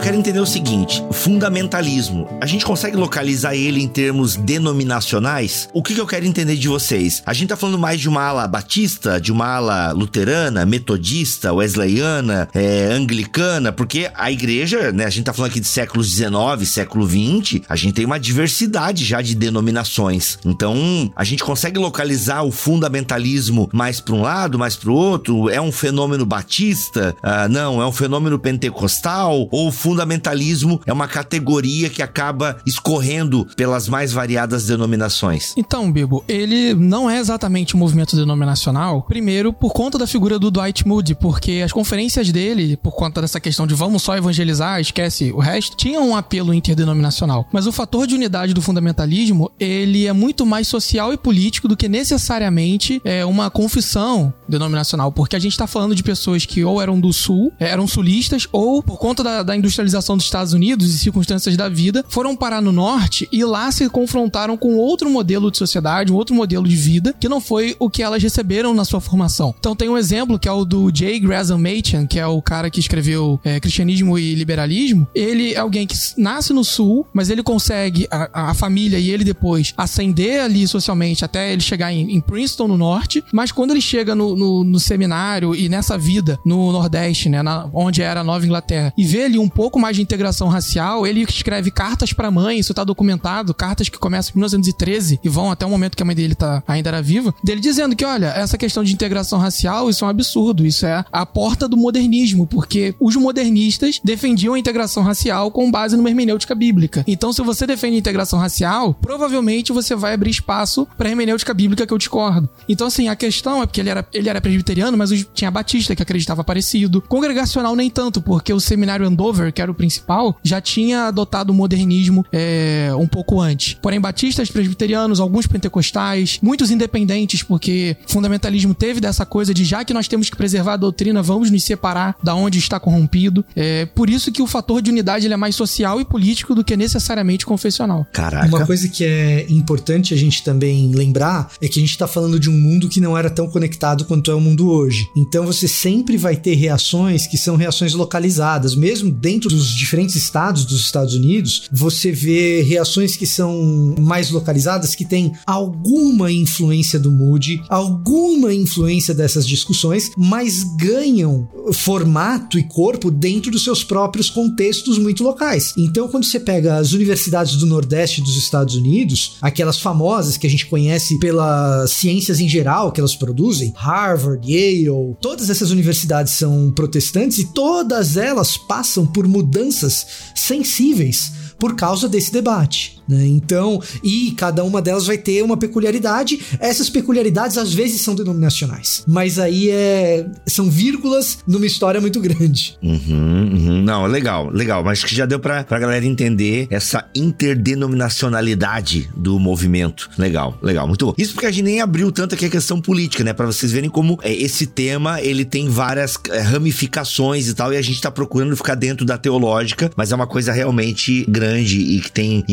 Quero entender o seguinte: fundamentalismo. A gente consegue localizar ele em termos denominacionais? O que, que eu quero entender de vocês? A gente tá falando mais de uma ala batista, de uma ala luterana, metodista, wesleyana, é, anglicana, porque a igreja, né? A gente tá falando aqui de séculos XIX, século XX, a gente tem uma diversidade já de denominações. Então, a gente consegue localizar o fundamentalismo mais para um lado, mais para o outro? É um fenômeno batista? Ah, não, é um fenômeno pentecostal? Ou o fundamentalismo é uma categoria que acaba escorrendo pelas mais variadas denominações? Então, Bibo, ele não é exatamente um movimento denominacional, primeiro por conta da figura do Dwight Moody, porque as conferências dele, por conta dessa questão de vamos só evangelizar, esquece o resto, tinham um apelo interdenominacional. Mas o fator de unidade do fundamentalismo, ele é muito mais social e político do que necessariamente é, uma confissão denominacional, porque a gente tá falando de pessoas que ou eram do sul, eram sulistas, ou por conta da, da industrialização dos Estados Unidos e circunstâncias da vida, foram parar no norte e lá se confrontaram com outro modelo de sociedade, um outro modelo de vida, que não foi o que elas receberam na sua formação. Então tem um exemplo que é o do J. Gresham Machen, que é o cara que escreveu é, Cristianismo e Liberalismo. Ele é alguém que nasce no sul, mas ele consegue, a, a família e ele depois, ascender ali socialmente até ele chegar em, em Princeton, no norte, mas quando ele chega no, no, no seminário e nessa vida no Nordeste, né, na- onde era a Nova Inglaterra, e vê ali um pouco mais de integração racial, ele escreve cartas pra mãe, isso tá documentado, cartas que começam em 1913 e vão até o momento que a mãe dele tá, ainda era viva, dele dizendo que, olha, essa questão de integração racial, isso é um absurdo, isso é a porta do modernismo, porque os modernistas defendiam a integração racial com base numa hermenêutica bíblica. Então, se você defende a integração racial, provavelmente você vai abrir espaço pra hermenêutica bíblica que eu discordo. Então, assim, a questão é porque ele era, ele era presbiteriano, mas tinha batista que acreditava parecido. Congregacional nem tanto, porque o seminário Andover, que era o principal, já tinha adotado o modernismo é, um pouco antes. Porém, batistas, presbiterianos, alguns pentecostais, muitos independentes, porque fundamentalismo teve dessa coisa de já que nós temos que preservar a doutrina, vamos nos separar da onde está corrompido. É por isso que o fator de unidade ele é mais social e político do que necessariamente confessional. Caraca. Uma coisa que é importante a gente também lembrar é que a gente está falando de um mundo que não era tão conectado quanto é o mundo hoje. Então você sempre vai ter reações que são reações localizadas, mesmo dentro dos diferentes estados dos Estados Unidos, você vê reações que são mais localizadas, que têm alguma influência do mood, alguma influência dessas discussões, mas ganham formato e corpo dentro dos seus próprios contextos muito locais. Então, quando você pega as universidades do Nordeste dos Estados Unidos, aquelas famosas que a gente conhece pelas ciências em geral que elas produzem, Harvard, Yale, todas essas universidades são protestantes e todas elas passam por mudanças sensíveis por causa desse debate. Né? Então, e cada uma delas vai ter uma peculiaridade. Essas peculiaridades às vezes são denominacionais, mas aí é são vírgulas numa história muito grande. Uhum, uhum. Não, legal, legal. Mas que já deu pra, pra galera entender essa interdenominacionalidade do movimento. Legal, legal, muito bom. Isso porque a gente nem abriu tanto aqui a questão política, né? Pra vocês verem como é, esse tema ele tem várias é, ramificações e tal, e a gente tá procurando ficar dentro da teológica, mas é uma coisa realmente grande e que tem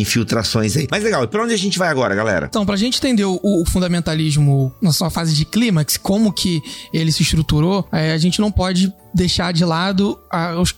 aí. Mas legal, e pra onde a gente vai agora, galera? Então, pra gente entender o, o fundamentalismo na sua fase de clímax, como que ele se estruturou, é, a gente não pode deixar de lado as,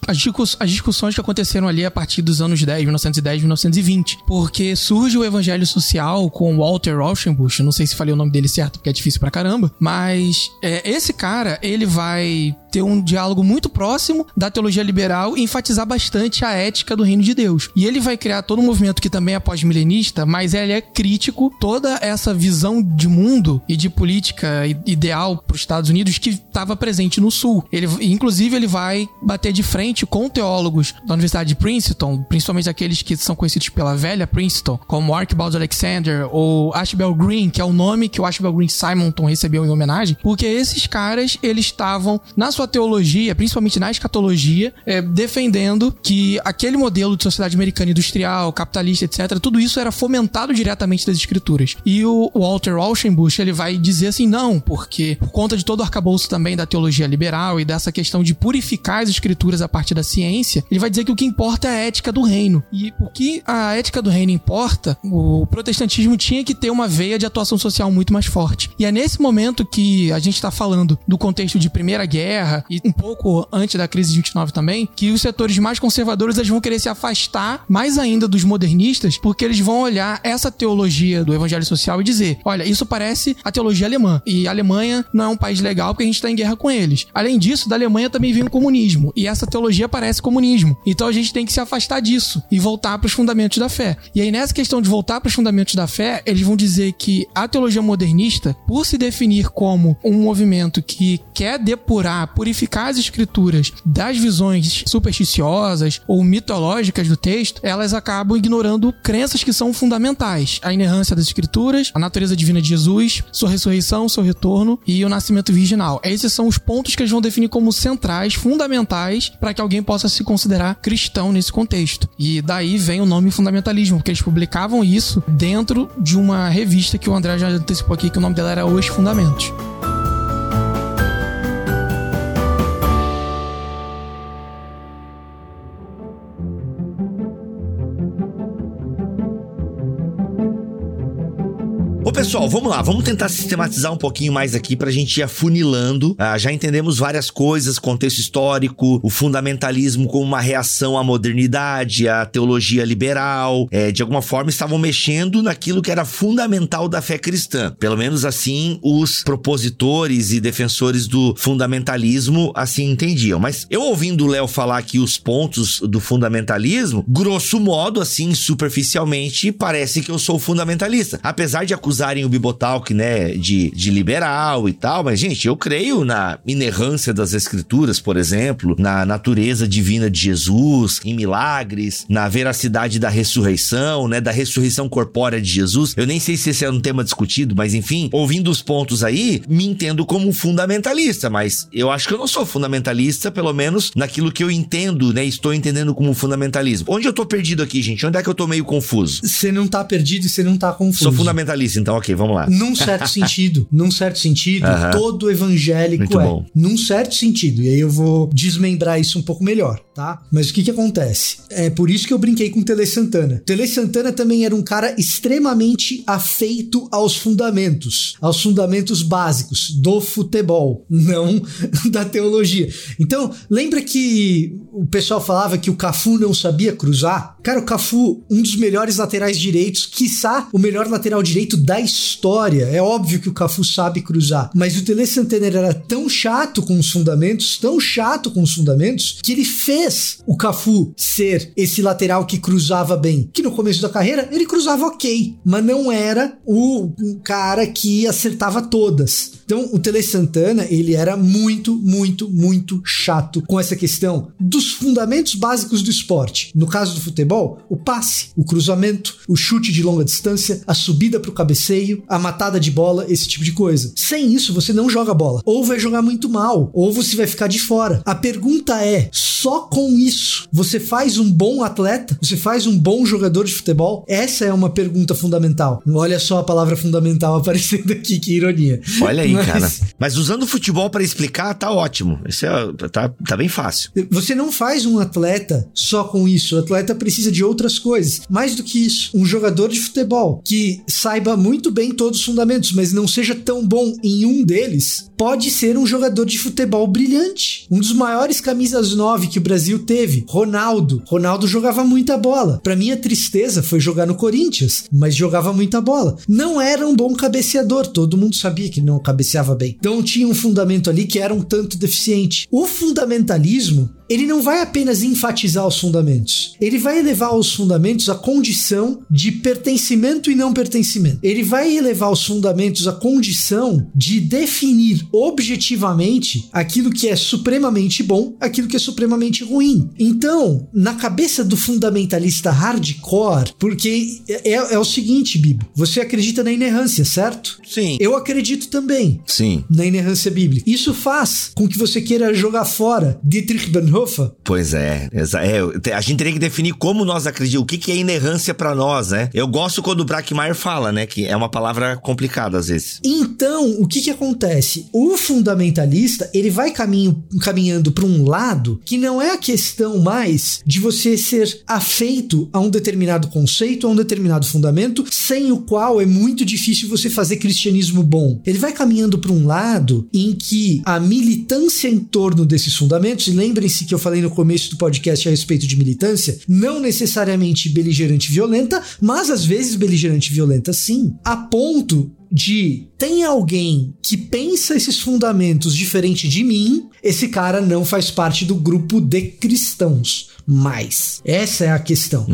discussões que aconteceram ali a partir dos anos 10, 1910, 1920. Porque surge o evangelho social com Walter Rauschenbusch, não sei se falei o nome dele certo, porque é difícil pra caramba, mas é, esse cara, ele vai ter um diálogo muito próximo da teologia liberal e enfatizar bastante a ética do reino de Deus. E ele vai criar todo um movimento que também é pós-milenista, mas ele é crítico toda essa visão de mundo e de política ideal para os Estados Unidos que estava presente no Sul. Ele, inclusive, ele vai bater de frente com teólogos da Universidade de Princeton, principalmente aqueles que são conhecidos pela velha Princeton, como Archibald Alexander ou Ashbel Green, que é o nome que o Ashbel Green Simonton recebeu em homenagem, porque esses caras eles estavam na sua teologia, principalmente na escatologia, é, defendendo que aquele modelo de sociedade americana industrial, capitalista, etc., tudo isso era fomentado diretamente das escrituras. E o Walter Rauschenbusch, ele vai dizer assim, não, porque por conta de todo o arcabouço também da teologia liberal e dessa questão de purificar as escrituras a partir da ciência, ele vai dizer que o que importa é a ética do reino. E porque a ética do reino importa, o protestantismo tinha que ter uma veia de atuação social muito mais forte. E é nesse momento que a gente está falando do contexto de Primeira Guerra, Guerra e um pouco antes da crise de 29 também, que os setores mais conservadores eles vão querer se afastar mais ainda dos modernistas, porque eles vão olhar essa teologia do evangelho social e dizer: olha, isso parece a teologia alemã. E a Alemanha não é um país legal porque a gente está em guerra com eles. Além disso, da Alemanha também vem o comunismo. E essa teologia parece comunismo. Então a gente tem que se afastar disso e voltar para os fundamentos da fé. E aí, nessa questão de voltar para os fundamentos da fé, eles vão dizer que a teologia modernista, por se definir como um movimento que quer depurar, purificar as escrituras das visões supersticiosas ou mitológicas do texto, elas acabam ignorando crenças que são fundamentais. A inerrância das escrituras, a natureza divina de Jesus, sua ressurreição, seu retorno e o nascimento virginal. Esses são os pontos que eles vão definir como centrais, fundamentais, para que alguém possa se considerar cristão nesse contexto. E daí vem o nome fundamentalismo, porque eles publicavam isso dentro de uma revista que o André já antecipou aqui, que o nome dela era Os Fundamentos. Pessoal, vamos lá, vamos tentar sistematizar um pouquinho mais aqui pra gente ir afunilando. Ah, já entendemos várias coisas, contexto histórico, o fundamentalismo como uma reação à modernidade, à teologia liberal. É, de alguma forma estavam mexendo naquilo que era fundamental da fé cristã. Pelo menos assim os propositores e defensores do fundamentalismo assim entendiam. Mas eu ouvindo o Léo falar aqui os pontos do fundamentalismo, grosso modo, assim, superficialmente, parece que eu sou fundamentalista. Apesar de acusarem o Bibotalk, né, de, de liberal e tal, mas, gente, eu creio na inerrância das escrituras, por exemplo, na natureza divina de Jesus, em milagres, na veracidade da ressurreição, né, da ressurreição corpórea de Jesus. Eu nem sei se esse é um tema discutido, mas enfim, ouvindo os pontos aí, me entendo como um fundamentalista, mas eu acho que eu não sou fundamentalista, pelo menos naquilo que eu entendo, né, estou entendendo como fundamentalismo. Onde eu tô perdido aqui, gente? Onde é que eu tô meio confuso? Você não tá perdido e você não tá confuso. Sou fundamentalista, então, ok, vamos lá. Num certo sentido, num certo sentido, Aham. todo evangélico Muito é. bom. Num certo sentido. E aí eu vou desmembrar isso um pouco melhor, tá? Mas o que que acontece? É por isso que eu brinquei com o Tele Santana. Tele Santana também era um cara extremamente afeito aos fundamentos, aos fundamentos básicos do futebol, não da teologia. Então, lembra que o pessoal falava que o Cafu não sabia cruzar? Cara, o Cafu, um dos melhores laterais direitos, quiçá o melhor lateral direito da história. É óbvio que o Cafu sabe cruzar, mas o Tele Santana era tão chato com os fundamentos, tão chato com os fundamentos, que ele fez o Cafu ser esse lateral que cruzava bem. Que no começo da carreira ele cruzava ok, mas não era o cara que acertava todas. Então, o Tele Santana, ele era muito, muito, muito chato com essa questão dos fundamentos básicos do esporte. No caso do futebol, o passe, o cruzamento, o chute de longa distância, a subida pro cabeceio, a matada de bola, esse tipo de coisa. Sem isso, você não joga bola. Ou vai jogar muito mal, ou você vai ficar de fora. A pergunta é: só com isso você faz um bom atleta? Você faz um bom jogador de futebol? Essa é uma pergunta fundamental. Olha só a palavra fundamental aparecendo aqui, que ironia. Olha aí, Mas- cara. Mas usando o futebol pra explicar, tá ótimo. Isso é, tá, tá bem fácil. Você não faz um atleta só com isso. O atleta precisa de outras coisas. Mais do que isso, um jogador de futebol que saiba muito bem todos os fundamentos, mas não seja tão bom em um deles, pode ser um jogador de futebol brilhante. Um dos maiores camisas 9 que o Brasil teve, Ronaldo. Ronaldo jogava muita bola. Pra mim, a tristeza foi jogar no Corinthians, mas jogava muita bola. Não era um bom cabeceador, todo mundo sabia que não cabeceava bem. Então tinha um fundamento ali que era um tanto deficiente. O fundamentalismo ele não vai apenas enfatizar os fundamentos, ele vai elevar os fundamentos à condição de pertencimento e não pertencimento. Ele vai elevar os fundamentos à condição de definir objetivamente aquilo que é supremamente bom, aquilo que é supremamente ruim. Então, na cabeça do fundamentalista hardcore, porque é, é o seguinte, Bibo, você acredita na inerrância, certo? Sim. Eu acredito também Sim. na inerrância bíblica. Isso faz com que você queira jogar fora Dietrich Bonhoeffer. Pois é, é, a gente teria que definir como nós acreditamos, o que, que é inerrância pra nós, né? Eu gosto quando o Brackmeyer fala, né? Que é uma palavra complicada às vezes. Então, o que que acontece? O fundamentalista, ele vai caminho, caminhando para um lado que não é a questão mais de você ser afeito a um determinado conceito, a um determinado fundamento, sem o qual é muito difícil você fazer cristianismo bom. Ele vai caminhando para um lado em que a militância em torno desses fundamentos, e lembrem-se que eu falei no começo do podcast a respeito de militância, não necessariamente beligerante e violenta, mas às vezes beligerante e violenta sim, a ponto de tem alguém que pensa esses fundamentos diferente de mim, esse cara não faz parte do grupo de cristãos. Mas essa é a questão.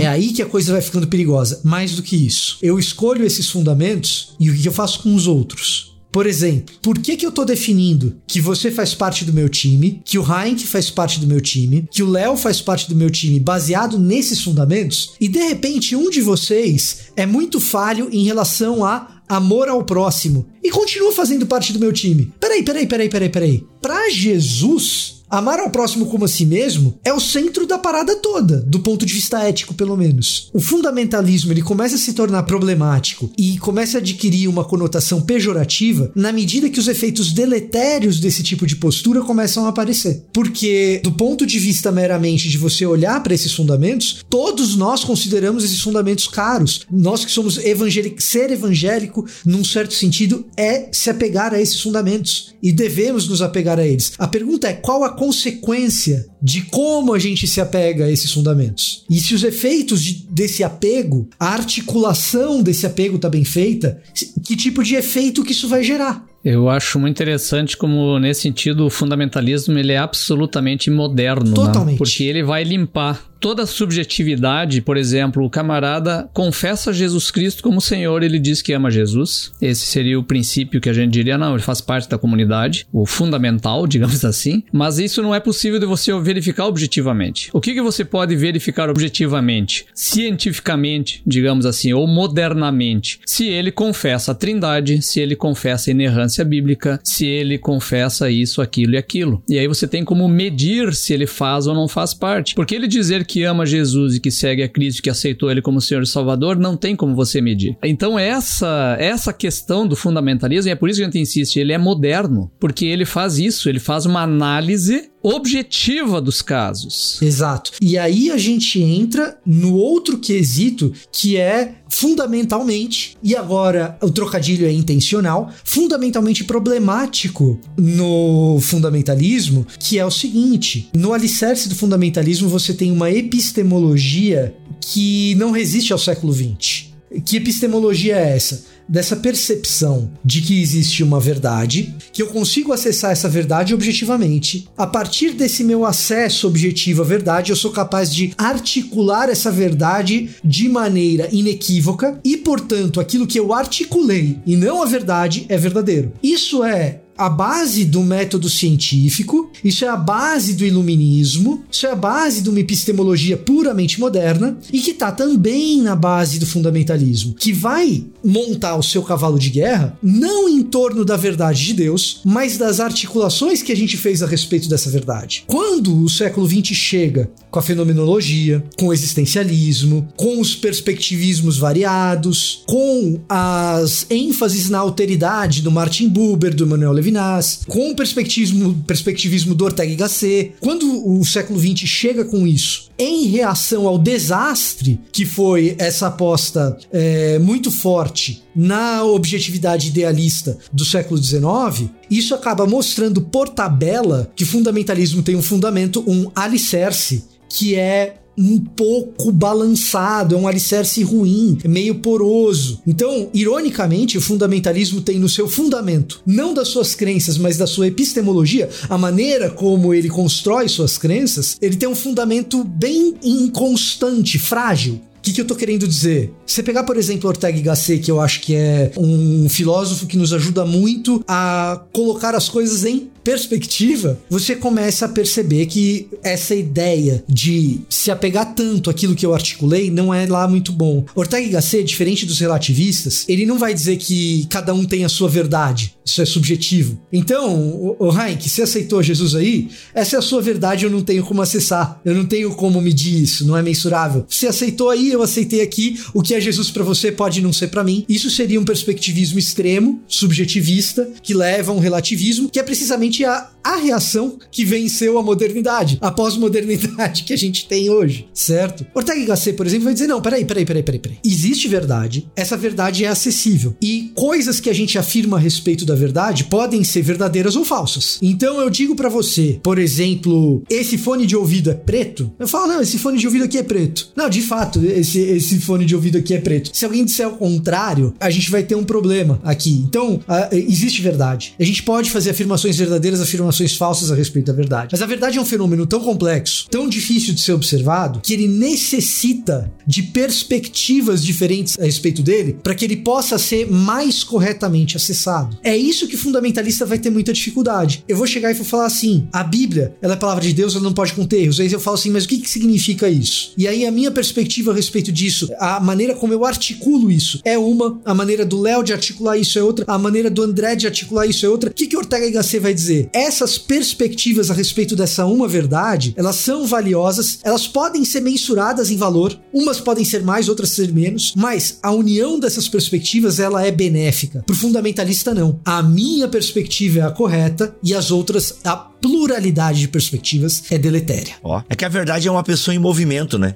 É aí que a coisa vai ficando perigosa. Mais do que isso, eu escolho esses fundamentos e o que eu faço com os outros? Por exemplo, por que, que eu tô definindo que você faz parte do meu time, que o Heinck faz parte do meu time, que o Léo faz parte do meu time baseado nesses fundamentos, e de repente um de vocês é muito falho em relação a amor ao próximo e continua fazendo parte do meu time? Peraí, peraí, peraí, peraí, peraí. Pra Jesus, Amar ao próximo como a si mesmo é o centro da parada toda, do ponto de vista ético, pelo menos. O fundamentalismo ele começa a se tornar problemático e começa a adquirir uma conotação pejorativa na medida que os efeitos deletérios desse tipo de postura começam a aparecer. Porque, do ponto de vista meramente de você olhar para esses fundamentos, todos nós consideramos esses fundamentos caros. Nós que somos evangélicos, ser evangélico, num certo sentido, é se apegar a esses fundamentos e devemos nos apegar a eles. A pergunta é qual a consequência de como a gente se apega a esses fundamentos. E se os efeitos de, desse apego, a articulação desse apego está bem feita, que tipo de efeito que isso vai gerar? Eu acho muito interessante como, nesse sentido, o fundamentalismo ele é absolutamente moderno. Né? Totalmente. Né? Porque ele vai limpar toda a subjetividade, por exemplo, o camarada confessa Jesus Cristo como Senhor, ele diz que ama Jesus. Esse seria o princípio que a gente diria, não, ele faz parte da comunidade, o fundamental, digamos assim. Mas isso não é possível de você verificar objetivamente. O que, que você pode verificar objetivamente? Cientificamente, digamos assim, ou modernamente. Se ele confessa a trindade, se ele confessa a inerrância bíblica, se ele confessa isso, aquilo e aquilo. E aí você tem como medir se ele faz ou não faz parte. Porque ele dizer que ama Jesus e que segue a Cristo, que aceitou ele como Senhor e Salvador, não tem como você medir. Então essa essa questão do fundamentalismo, e é por isso que a gente insiste, ele é moderno, porque ele faz isso, ele faz uma análise objetiva dos casos. Exato. E aí a gente entra no outro quesito que é fundamentalmente, e agora o trocadilho é intencional, fundamentalmente problemático no fundamentalismo, que é o seguinte: no alicerce do fundamentalismo você tem uma epistemologia que não resiste ao século XX. Que epistemologia é essa? Dessa percepção de que existe uma verdade, que eu consigo acessar essa verdade objetivamente. A partir desse meu acesso objetivo à verdade, eu sou capaz de articular essa verdade de maneira inequívoca e, portanto, aquilo que eu articulei e não a verdade é verdadeiro. Isso é a base do método científico, isso é a base do iluminismo, isso é a base de uma epistemologia puramente moderna e que está também na base do fundamentalismo, que vai montar o seu cavalo de guerra não em torno da verdade de Deus, mas das articulações que a gente fez a respeito dessa verdade. Quando o século XX chega com a fenomenologia, com o existencialismo, com os perspectivismos variados, com as ênfases na alteridade do Martin Buber, do Emmanuel Levinas, com o perspectivismo, perspectivismo do Ortega y Gasset. Quando o século XX chega com isso, em reação ao desastre que foi essa aposta é, muito forte na objetividade idealista do século XIX, isso acaba mostrando por tabela que fundamentalismo tem um fundamento, um alicerce, que é um pouco balançado, é um alicerce ruim, é meio poroso. Então, ironicamente, o fundamentalismo tem no seu fundamento, não das suas crenças, mas da sua epistemologia, a maneira como ele constrói suas crenças, ele tem um fundamento bem inconstante, frágil. Que, que, eu tô querendo dizer? Você pegar, por exemplo, Ortega y Gasset, que eu acho que é um filósofo que nos ajuda muito a colocar as coisas em perspectiva, você começa a perceber que essa ideia de se apegar tanto àquilo que eu articulei não é lá muito bom. Ortega y Gasset, diferente dos relativistas, ele não vai dizer que cada um tem a sua verdade. Isso é subjetivo. Então, o, Heinck, você aceitou Jesus aí? Essa é a sua verdade, eu não tenho como acessar. Eu não tenho como medir isso, não é mensurável. Você aceitou aí, eu aceitei aqui. O que é Jesus para você pode não ser para mim. Isso seria um perspectivismo extremo, subjetivista, que leva a um relativismo, que é precisamente a, a reação que venceu a modernidade, a pós-modernidade que a gente tem hoje, certo? Ortega y Gasset, por exemplo, vai dizer: não, peraí, peraí, peraí, peraí, peraí. Existe verdade, essa verdade é acessível. E coisas que a gente afirma a respeito da verdade podem ser verdadeiras ou falsas. Então eu digo para você, por exemplo, esse fone de ouvido é preto? Eu falo, não, esse fone de ouvido aqui é preto. Não, de fato, esse, esse fone de ouvido aqui é preto. Se alguém disser o contrário, a gente vai ter um problema aqui. Então, uh, existe verdade. A gente pode fazer afirmações verdadeiras verdadeiras afirmações falsas a respeito da verdade. Mas a verdade é um fenômeno tão complexo, tão difícil de ser observado, que ele necessita de perspectivas diferentes a respeito dele para que ele possa ser mais corretamente acessado. É isso que o fundamentalista vai ter muita dificuldade. Eu vou chegar e vou falar assim: a Bíblia, ela é palavra de Deus, ela não pode conter erros. Aí eu falo assim, mas o que, que significa isso? E aí a minha perspectiva a respeito disso, a maneira como eu articulo isso é uma, a maneira do Léo de articular isso é outra, a maneira do André de articular isso é outra. O que, que Ortega y Gasset vai dizer? essa essas perspectivas a respeito dessa uma verdade, elas são valiosas, elas podem ser mensuradas em valor, umas podem ser mais, outras ser menos, mas a união dessas perspectivas ela é benéfica. Pro fundamentalista não. A minha perspectiva é a correta e as outras a pluralidade de perspectivas é deletéria. Ó, é que a verdade é uma pessoa em movimento, né?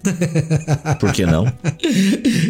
Por que não?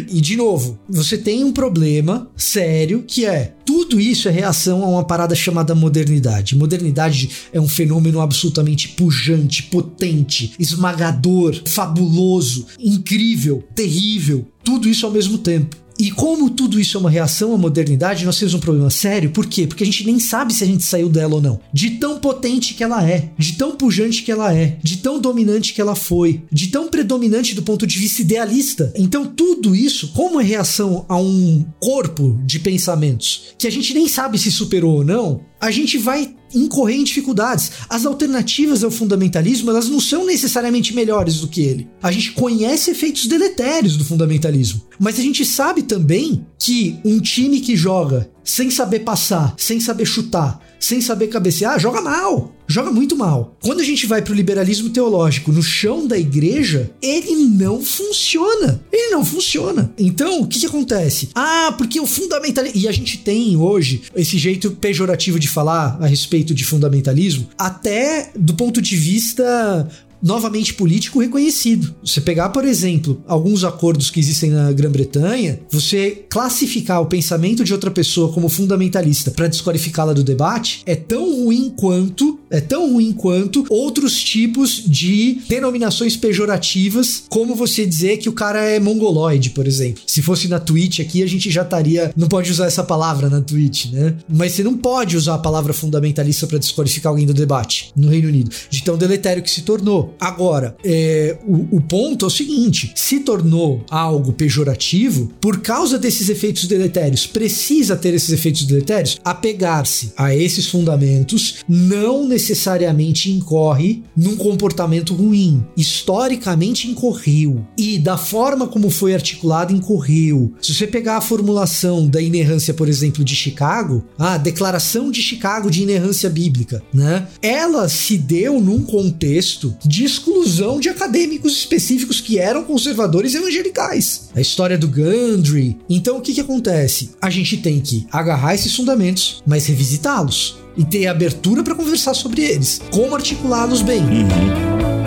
e de novo, você tem um problema sério que é tudo isso é reação a uma parada chamada modernidade. Modernidade é um fenômeno absolutamente pujante, potente, esmagador, fabuloso, incrível, terrível, tudo isso ao mesmo tempo. E como tudo isso é uma reação à modernidade, nós temos um problema sério. Por quê? Porque a gente nem sabe se a gente saiu dela ou não. De tão potente que ela é, de tão pujante que ela é, de tão dominante que ela foi, de tão predominante do ponto de vista idealista. Então, tudo isso, como é reação a um corpo de pensamentos que a gente nem sabe se superou ou não, a gente vai incorrer em dificuldades. As alternativas ao fundamentalismo, elas não são necessariamente melhores do que ele. A gente conhece efeitos deletérios do fundamentalismo, mas a gente sabe também que um time que joga sem saber passar, sem saber chutar, sem saber cabecear, joga mal. Joga muito mal. Quando a gente vai pro liberalismo teológico no chão da igreja, ele não funciona. Ele não funciona. Então, o que, que acontece? Ah, porque o fundamentalismo. E a gente tem hoje esse jeito pejorativo de falar a respeito de fundamentalismo, até do ponto de vista novamente político reconhecido. Você pegar, por exemplo, alguns acordos que existem na Grã-Bretanha, você classificar o pensamento de outra pessoa como fundamentalista para desqualificá-la do debate é tão ruim quanto é tão ruim quanto outros tipos de denominações pejorativas, como você dizer que o cara é mongoloide, por exemplo. Se fosse na Twitch aqui, a gente já estaria. Não pode usar essa palavra na Twitch, né? Mas você não pode usar a palavra fundamentalista para desqualificar alguém do debate no Reino Unido, de tão deletério que se tornou. Agora, é, o, o ponto é o seguinte: se tornou algo pejorativo, por causa desses efeitos deletérios, precisa ter esses efeitos deletérios, apegar-se a esses fundamentos não necessariamente incorre num comportamento ruim. Historicamente incorreu. E da forma como foi articulado, incorreu. Se você pegar a formulação da inerrância, por exemplo, de Chicago, a declaração de Chicago de inerrância bíblica, né? Ela se deu num contexto de de exclusão de acadêmicos específicos que eram conservadores evangelicais. A história do Gundry. Então o que, que acontece? A gente tem que agarrar esses fundamentos, mas revisitá-los e ter abertura para conversar sobre eles. Como articulá-los bem. Uhum.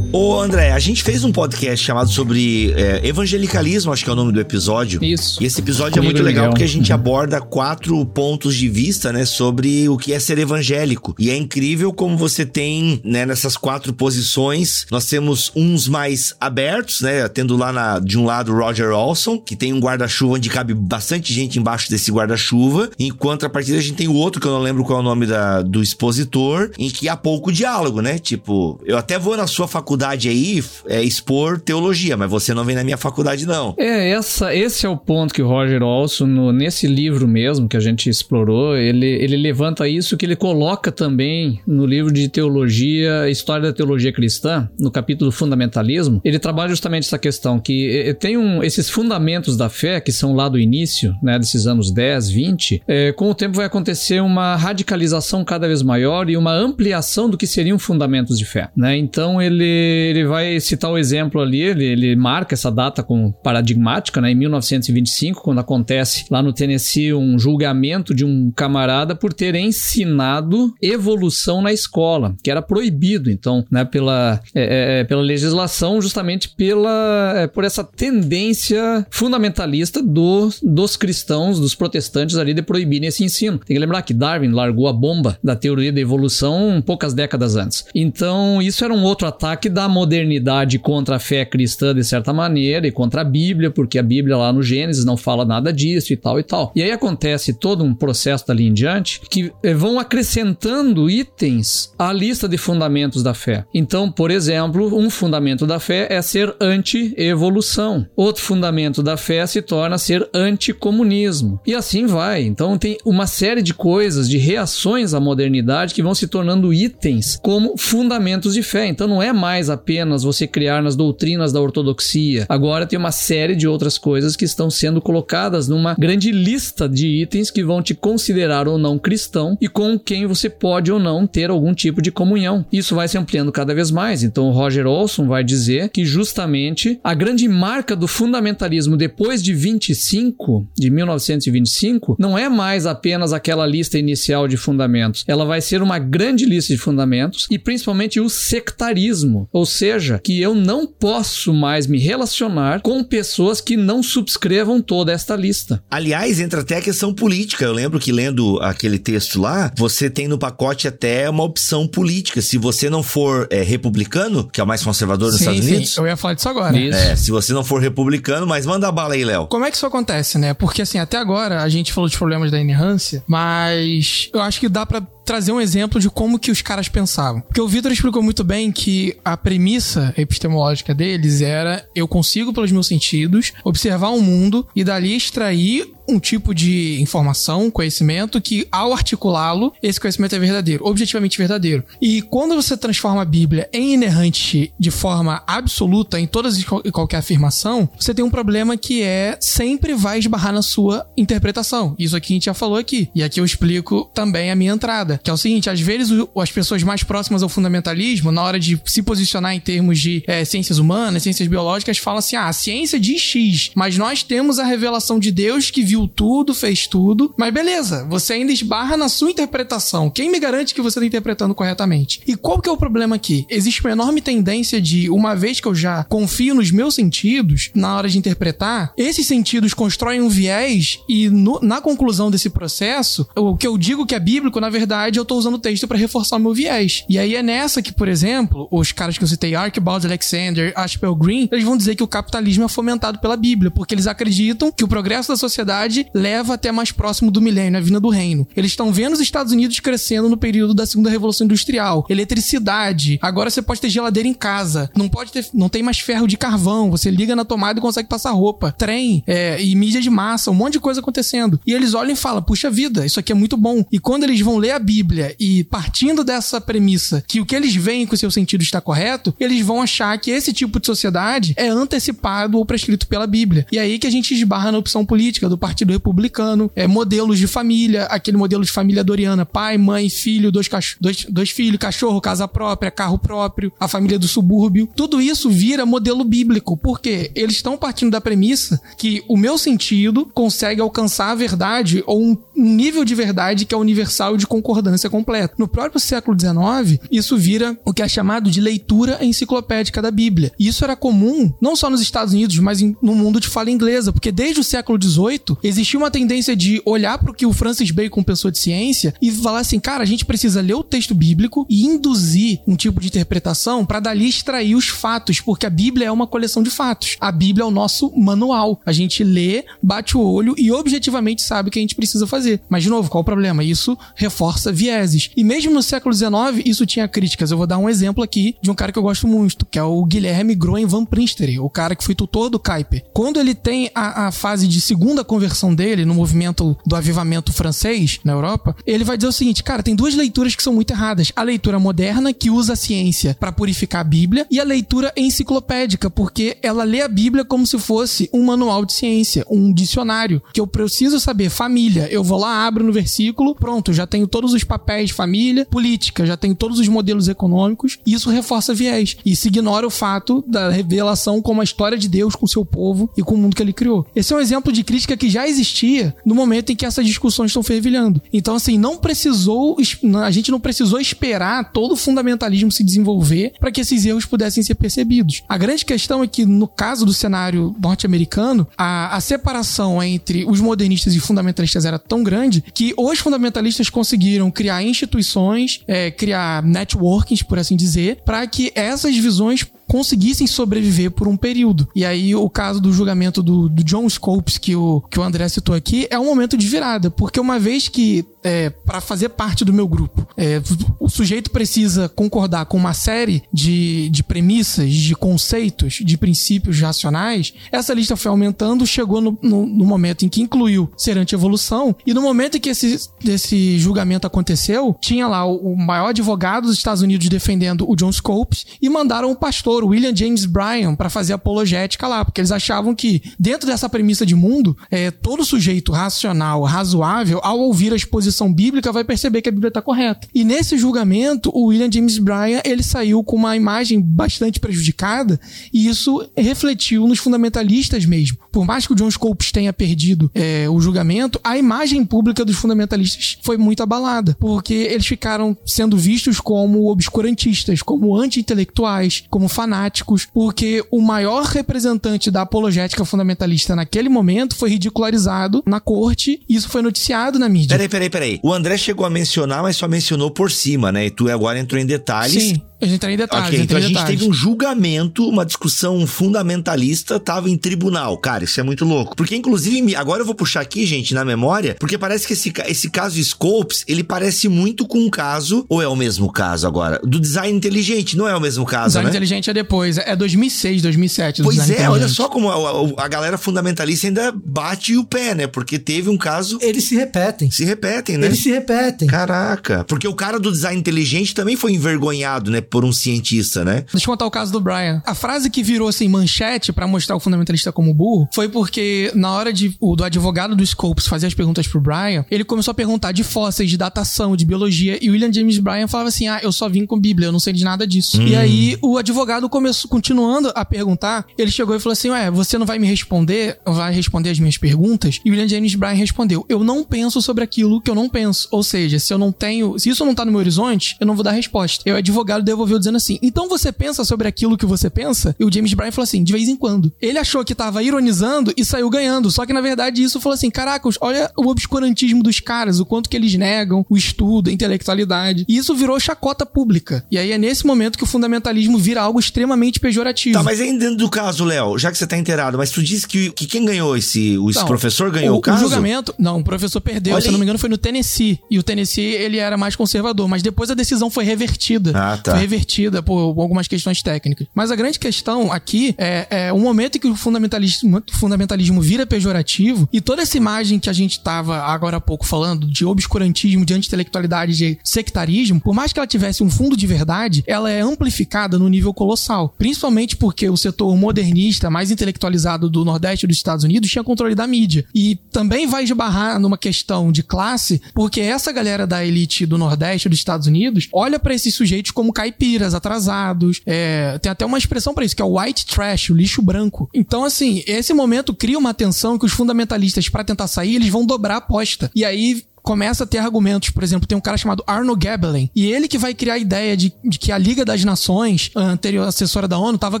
Ô André, a gente fez um podcast chamado sobre é, evangelicalismo, acho que é o nome do episódio. Isso. E esse episódio Comigo é muito legal, porque a gente uhum. aborda quatro pontos de vista, né, sobre o que é ser evangélico. E é incrível como você tem, né, nessas quatro posições, nós temos uns mais abertos, né, tendo lá na, de um lado Roger Olson, que tem um guarda-chuva onde cabe bastante gente embaixo desse guarda-chuva, enquanto a partir a gente tem o outro, que eu não lembro qual é o nome da, do expositor, em que há pouco diálogo, né? Tipo, eu até vou na sua faculdade faculdade aí é expor teologia, mas você não vem na minha faculdade, não. É, essa, esse é o ponto que o Roger Olson, no, nesse livro mesmo que a gente explorou, ele, ele levanta isso que ele coloca também no livro de teologia, História da Teologia Cristã, no capítulo Fundamentalismo. Ele trabalha justamente essa questão, que tem um, esses fundamentos da fé, que são lá do início, né, desses anos 10, 20, é, com o tempo vai acontecer uma radicalização cada vez maior e uma ampliação do que seriam fundamentos de fé, né? Então ele ele vai citar o exemplo ali, ele, ele marca essa data com paradigmática, né, em 1925, quando acontece lá no Tennessee um julgamento de um camarada por ter ensinado evolução na escola, que era proibido, então, né, pela, é, é, é pela legislação, justamente pela, é, por essa tendência fundamentalista do, dos cristãos, dos protestantes ali de proibirem esse ensino. Tem que lembrar que Darwin largou a bomba da teoria da evolução poucas décadas antes. Então, isso era um outro ataque da contra a modernidade, contra a fé cristã de certa maneira e contra a Bíblia, porque a Bíblia lá no Gênesis não fala nada disso e tal e tal. E aí acontece todo um processo dali em diante que vão acrescentando itens à lista de fundamentos da fé. Então, por exemplo, um fundamento da fé é ser anti-evolução. Outro fundamento da fé se torna ser anticomunismo. E assim vai. Então tem uma série de coisas, de reações à modernidade que vão se tornando itens como fundamentos de fé. Então não é mais apenas você criar nas doutrinas da ortodoxia. Agora tem uma série de outras coisas que estão sendo colocadas numa grande lista de itens que vão te considerar ou não cristão e com quem você pode ou não ter algum tipo de comunhão. Isso vai se ampliando cada vez mais. Então o Roger Olson vai dizer que justamente a grande marca do fundamentalismo depois de 25, de 1925, não é mais apenas aquela lista inicial de fundamentos. Ela vai ser uma grande lista de fundamentos e principalmente o sectarismo, ou seja, que eu não posso mais me relacionar com pessoas que não subscrevam toda esta lista. Aliás, entra até a questão política. Eu lembro que lendo aquele texto lá, você tem no pacote até uma opção política. Se você não for é, republicano, que é o mais conservador nos sim, Estados sim. Unidos. Eu ia falar disso agora. Isso. É, se você não for republicano, mas manda a bala aí, Léo. Como é que isso acontece, né? Porque assim, até agora a gente falou dos problemas da inerrância, mas eu acho que dá pra trazer um exemplo de como que os caras pensavam. Porque o Vitor explicou muito bem que a premissa epistemológica deles era eu consigo pelos meus sentidos observar o mundo e dali extrair um tipo de informação, conhecimento que ao articulá-lo, esse conhecimento é verdadeiro, objetivamente verdadeiro. E quando você transforma a Bíblia em inerrante de forma absoluta em todas e qual- qualquer afirmação, você tem um problema que é sempre vai esbarrar na sua interpretação. Isso aqui a gente já falou aqui. E aqui eu explico também a minha entrada, que é o seguinte, às vezes as pessoas mais próximas ao fundamentalismo, na hora de se posicionar em termos de eh, ciências humanas, ciências biológicas, falam assim: "Ah, a ciência diz X, mas nós temos a revelação de Deus que viu tudo, fez tudo". Mas beleza, você ainda esbarra na sua interpretação. Quem me garante que você está interpretando corretamente? E qual que é o problema aqui? Existe uma enorme tendência de, uma vez que eu já confio nos meus sentidos na hora de interpretar, esses sentidos constroem um viés e no- na conclusão desse processo, o que eu digo que é bíblico, na verdade, eu tô usando o texto para reforçar o meu viés. E aí é nessa que, por exemplo, os caras que eu citei, Archibald Alexander, Ashbel Green, eles vão dizer que o capitalismo é fomentado pela Bíblia, porque eles acreditam que o progresso da sociedade leva até mais próximo do milênio, a vinda do reino. Eles estão vendo os Estados Unidos crescendo no período da segunda revolução industrial, eletricidade. Agora você pode ter geladeira em casa, não pode ter, não tem mais ferro de carvão, você liga na tomada e consegue passar roupa, trem, é, e mídia de massa, um monte de coisa acontecendo. E eles olham e falam: puxa vida, isso aqui é muito bom. E quando eles vão ler a Bíblia e partindo dessa premissa que o que eles veem com o seu sentido está correto, eles vão achar que esse tipo de sociedade é antecipado ou prescrito pela Bíblia. E aí que a gente esbarra na opção política do Partido Republicano, é, modelos de família, aquele modelo de família doriana, pai, mãe, filho, dois, cach dois, dois filhos, cachorro, casa própria, carro próprio, a família do subúrbio. Tudo isso vira modelo bíblico, porque eles estão partindo da premissa que o meu sentido consegue alcançar a verdade ou um um nível de verdade que é universal e de concordância completa. No próprio século XIX, isso vira o que é chamado de leitura enciclopédica da Bíblia. E isso era comum não só nos Estados Unidos, mas em- no mundo de fala inglesa, porque desde o século XVIII existia uma tendência de olhar para o que o Francis Bacon pensou de ciência e falar assim, cara, a gente precisa ler o texto bíblico e induzir um tipo de interpretação para dali extrair os fatos, porque a Bíblia é uma coleção de fatos. A Bíblia é o nosso manual. A gente lê, bate o olho e objetivamente sabe o que a gente precisa fazer. Mas, de novo, qual o problema? Isso reforça vieses. E mesmo no século XIX, isso tinha críticas. Eu vou dar um exemplo aqui de um cara que eu gosto muito, que é o Guilherme Groen Van Prinstery, o cara que foi tutor do Kuyper. Quando ele tem a, a fase de segunda conversão dele no movimento do avivamento francês na Europa, ele vai dizer o seguinte, cara, tem duas leituras que são muito erradas. A leitura moderna, que usa a ciência para purificar a Bíblia, e a leitura enciclopédica, porque ela lê a Bíblia como se fosse um manual de ciência, um dicionário, que eu preciso saber família. Eu vou lá, abro no versículo, pronto, já tenho todos os papéis de família, política, já tenho todos os modelos econômicos, e isso reforça viés. E se ignora o fato da revelação como a história de Deus com o seu povo e com o mundo que ele criou. Esse é um exemplo de crítica que já existia no momento em que essas discussões estão fervilhando. Então, assim, não precisou, a gente não precisou esperar todo o fundamentalismo se desenvolver para que esses erros pudessem ser percebidos. A grande questão é que, no caso do cenário norte-americano, a, a separação entre os modernistas e fundamentalistas era tão grande que os fundamentalistas conseguiram criar instituições, é, criar networkings, por assim dizer, para que essas visões conseguissem sobreviver por um período. E aí, o caso do julgamento do, do John Scopes, que o, que o André citou aqui, é um momento de virada, porque uma vez que, é, para fazer parte do meu grupo, é, o sujeito precisa concordar com uma série de, de premissas, de conceitos, de princípios racionais, essa lista foi aumentando, chegou no, no, no momento em que incluiu ser anti-evolução, e no momento em que esse, esse julgamento aconteceu, tinha lá o, o maior advogado dos Estados Unidos defendendo o John Scopes e mandaram o pastor William James Bryan para fazer apologética lá, porque eles achavam que dentro dessa premissa de mundo, é, todo sujeito racional, razoável, ao ouvir a exposição bíblica, vai perceber que a Bíblia está correta. E nesse julgamento, o William James Bryan ele saiu com uma imagem bastante prejudicada e isso refletiu nos fundamentalistas mesmo. Por mais que o John Scopes tenha perdido é, o julgamento, a imagem pública dos fundamentalistas foi muito abalada, porque eles ficaram sendo vistos como obscurantistas, como anti-intelectuais, como fanáticos, porque o maior representante da apologética fundamentalista naquele momento foi ridicularizado na corte e isso foi noticiado na mídia. Peraí, peraí, peraí. O André chegou a mencionar, mas só mencionou por cima, né? E tu agora entrou em detalhes. Sim. A gente entra em detalhes. Ok, então a gente detalhes. teve um julgamento, uma discussão fundamentalista, tava em tribunal. Cara, isso é muito louco. Porque, inclusive, agora eu vou puxar aqui, gente, na memória, porque parece que esse, esse caso Scopes, ele parece muito com um caso, ou é o mesmo caso agora, do design inteligente, não é o mesmo caso, design né? inteligente é depois, é 2006, 2007. do Pois design é, olha só como a- a galera fundamentalista ainda bate o pé, né? Porque teve um caso. Eles se repetem. Se repetem, né? Eles se repetem. Caraca. Porque o cara do design inteligente também foi envergonhado, né? Por um cientista, né? Deixa eu contar o caso do Brian. A frase que virou assim manchete pra mostrar o fundamentalista como burro foi porque na hora de o do advogado do Scopes fazer as perguntas pro Brian, ele começou a perguntar de fósseis, de datação, de biologia e o William James Bryan falava assim: "Ah, eu só vim com Bíblia, eu não sei de nada disso". E aí o advogado começou continuando a perguntar, ele chegou e falou assim: "Ué, você não vai me responder, vai responder as minhas perguntas?" E o William James Bryan respondeu: "Eu não penso sobre aquilo que eu não penso". Ou seja, se eu não tenho, se isso não tá no meu horizonte, eu não vou dar resposta. E o advogado devolveu dizendo assim: "Então você pensa sobre aquilo que você pensa?" E o James Bryan falou assim: "De vez em quando". Ele achou que tava ironizando e saiu ganhando, só que na verdade isso falou assim: "Caraca, olha o obscurantismo dos caras, o quanto que eles negam o estudo, a intelectualidade". E isso virou chacota pública. E aí é nesse momento que o fundamentalismo vira algo extremamente pejorativo. Tá, mas aí dentro do caso, Léo, já que você tá inteirado, mas tu disse que, que quem ganhou esse. O Não, professor ganhou o, o caso? julgamento, não, o professor perdeu, Olha se eu não me engano, foi no Tennessee. E o Tennessee, ele era mais conservador, mas depois a decisão foi revertida. Ah, tá. Foi revertida por algumas questões técnicas. Mas a grande questão aqui é, é o momento em que o fundamentalismo, fundamentalismo vira pejorativo e toda essa imagem que a gente tava agora há pouco falando de obscurantismo, de anti-intelectualidade, de sectarismo, por mais que ela tivesse um fundo de verdade, ela é amplificada no nível colossal. Principalmente porque o setor modernista, mais intelectualizado do Nordeste dos Estados Unidos, tinha controle da mídia. E também vai esbarrar numa questão de classe, porque essa galera da elite do Nordeste dos Estados Unidos olha pra esses sujeitos como caipiras, atrasados. É, tem até uma expressão pra isso, que é o white trash, o lixo branco. Então, assim, esse momento cria uma tensão que os fundamentalistas, pra tentar sair, eles vão dobrar a aposta. E aí começa a ter argumentos. Por exemplo, tem um cara chamado Arno Gebelen. E ele que vai criar a ideia de, de que a Liga das Nações, a anterior assessora da ONU, estava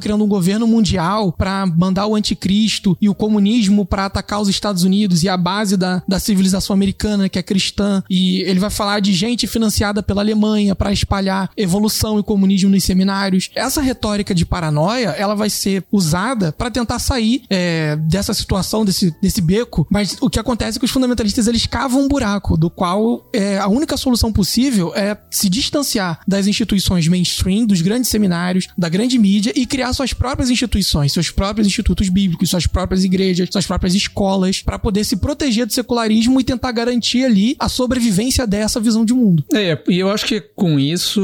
criando um governo mundial para mandar o anticristo e o comunismo para atacar os Estados Unidos e a base da, da civilização americana, que é cristã. E ele vai falar de gente financiada pela Alemanha para espalhar evolução e comunismo nos seminários. Essa retórica de paranoia, ela vai ser usada para tentar sair é, dessa situação, desse, desse beco. Mas o que acontece é que os fundamentalistas eles cavam um buraco do qual é, a única solução possível é se distanciar das instituições mainstream, dos grandes seminários, da grande mídia e criar suas próprias instituições, seus próprios institutos bíblicos, suas próprias igrejas, suas próprias escolas, para poder se proteger do secularismo e tentar garantir ali a sobrevivência dessa visão de mundo. É, e eu acho que com isso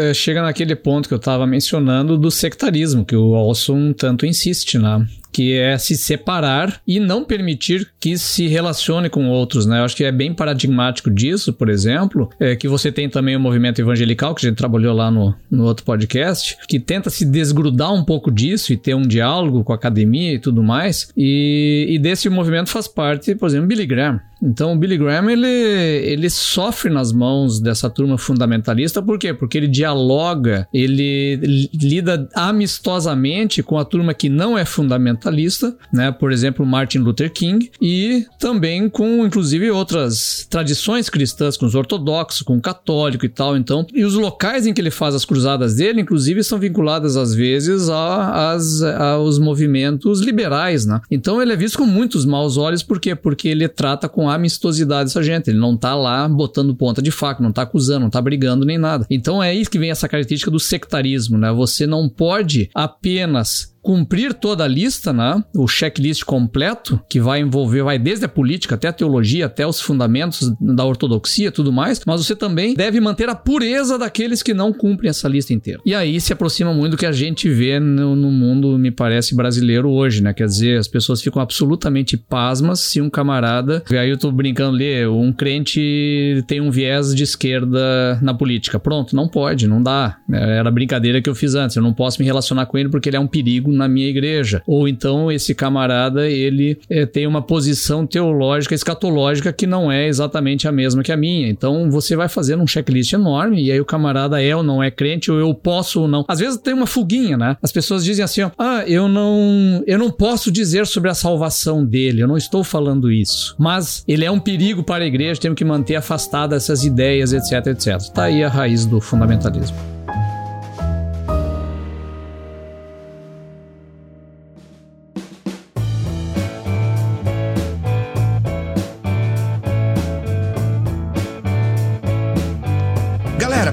é, chega naquele ponto que eu tava mencionando do sectarismo, que o Olson tanto insiste, né? Que é se separar e não permitir que se relacione com outros, né? Eu acho que é bem paradigmático disso, por exemplo, é que você tem também o movimento evangelical, que a gente trabalhou lá no, no outro podcast, que tenta se desgrudar um pouco disso e ter um diálogo com a academia e tudo mais, e, e desse movimento faz parte, por exemplo, Billy Graham. Então o Billy Graham ele, ele sofre nas mãos dessa turma fundamentalista, por quê? Porque ele dialoga, ele lida amistosamente com a turma que não é fundamentalista, né? Por exemplo, Martin Luther King, e também com, inclusive, outras tradições cristãs, com os ortodoxos, com o católico e tal. Então, e os locais em que ele faz as cruzadas dele, inclusive, são vinculadas às vezes a, as, aos movimentos liberais, né? Então ele é visto com muitos maus olhos, por quê? Porque ele trata com amistosidade essa gente. Ele não tá lá botando ponta de faca, não tá acusando, não tá brigando nem nada. Então é isso que vem essa característica do sectarismo, né? Você não pode apenas cumprir toda a lista, né? O checklist completo, que vai envolver, vai desde a política até a teologia, até os fundamentos da ortodoxia tudo mais, mas você também deve manter a pureza daqueles que não cumprem essa lista inteira. E aí se aproxima muito do que a gente vê no, no mundo, me parece, brasileiro hoje, né? Quer dizer, as pessoas ficam absolutamente pasmas se um camarada. Aí eu tô brincando ali, um crente tem um viés de esquerda na política. Pronto, não pode, não dá. Era a brincadeira que eu fiz antes. Eu não posso me relacionar com ele porque ele é um perigo na minha igreja. Ou então esse camarada, ele é, tem uma posição teológica, escatológica que não é exatamente a mesma que a minha. Então você vai fazendo um checklist enorme e aí o camarada é ou não é crente, ou eu posso ou não. Às vezes tem uma fuguinha, né? As pessoas dizem assim, ó, ah, eu não, eu não posso dizer sobre a salvação dele, eu não estou falando isso. Mas ele é um perigo para a igreja, temos que manter afastada essas ideias, etc, etc. Tá aí a raiz do fundamentalismo.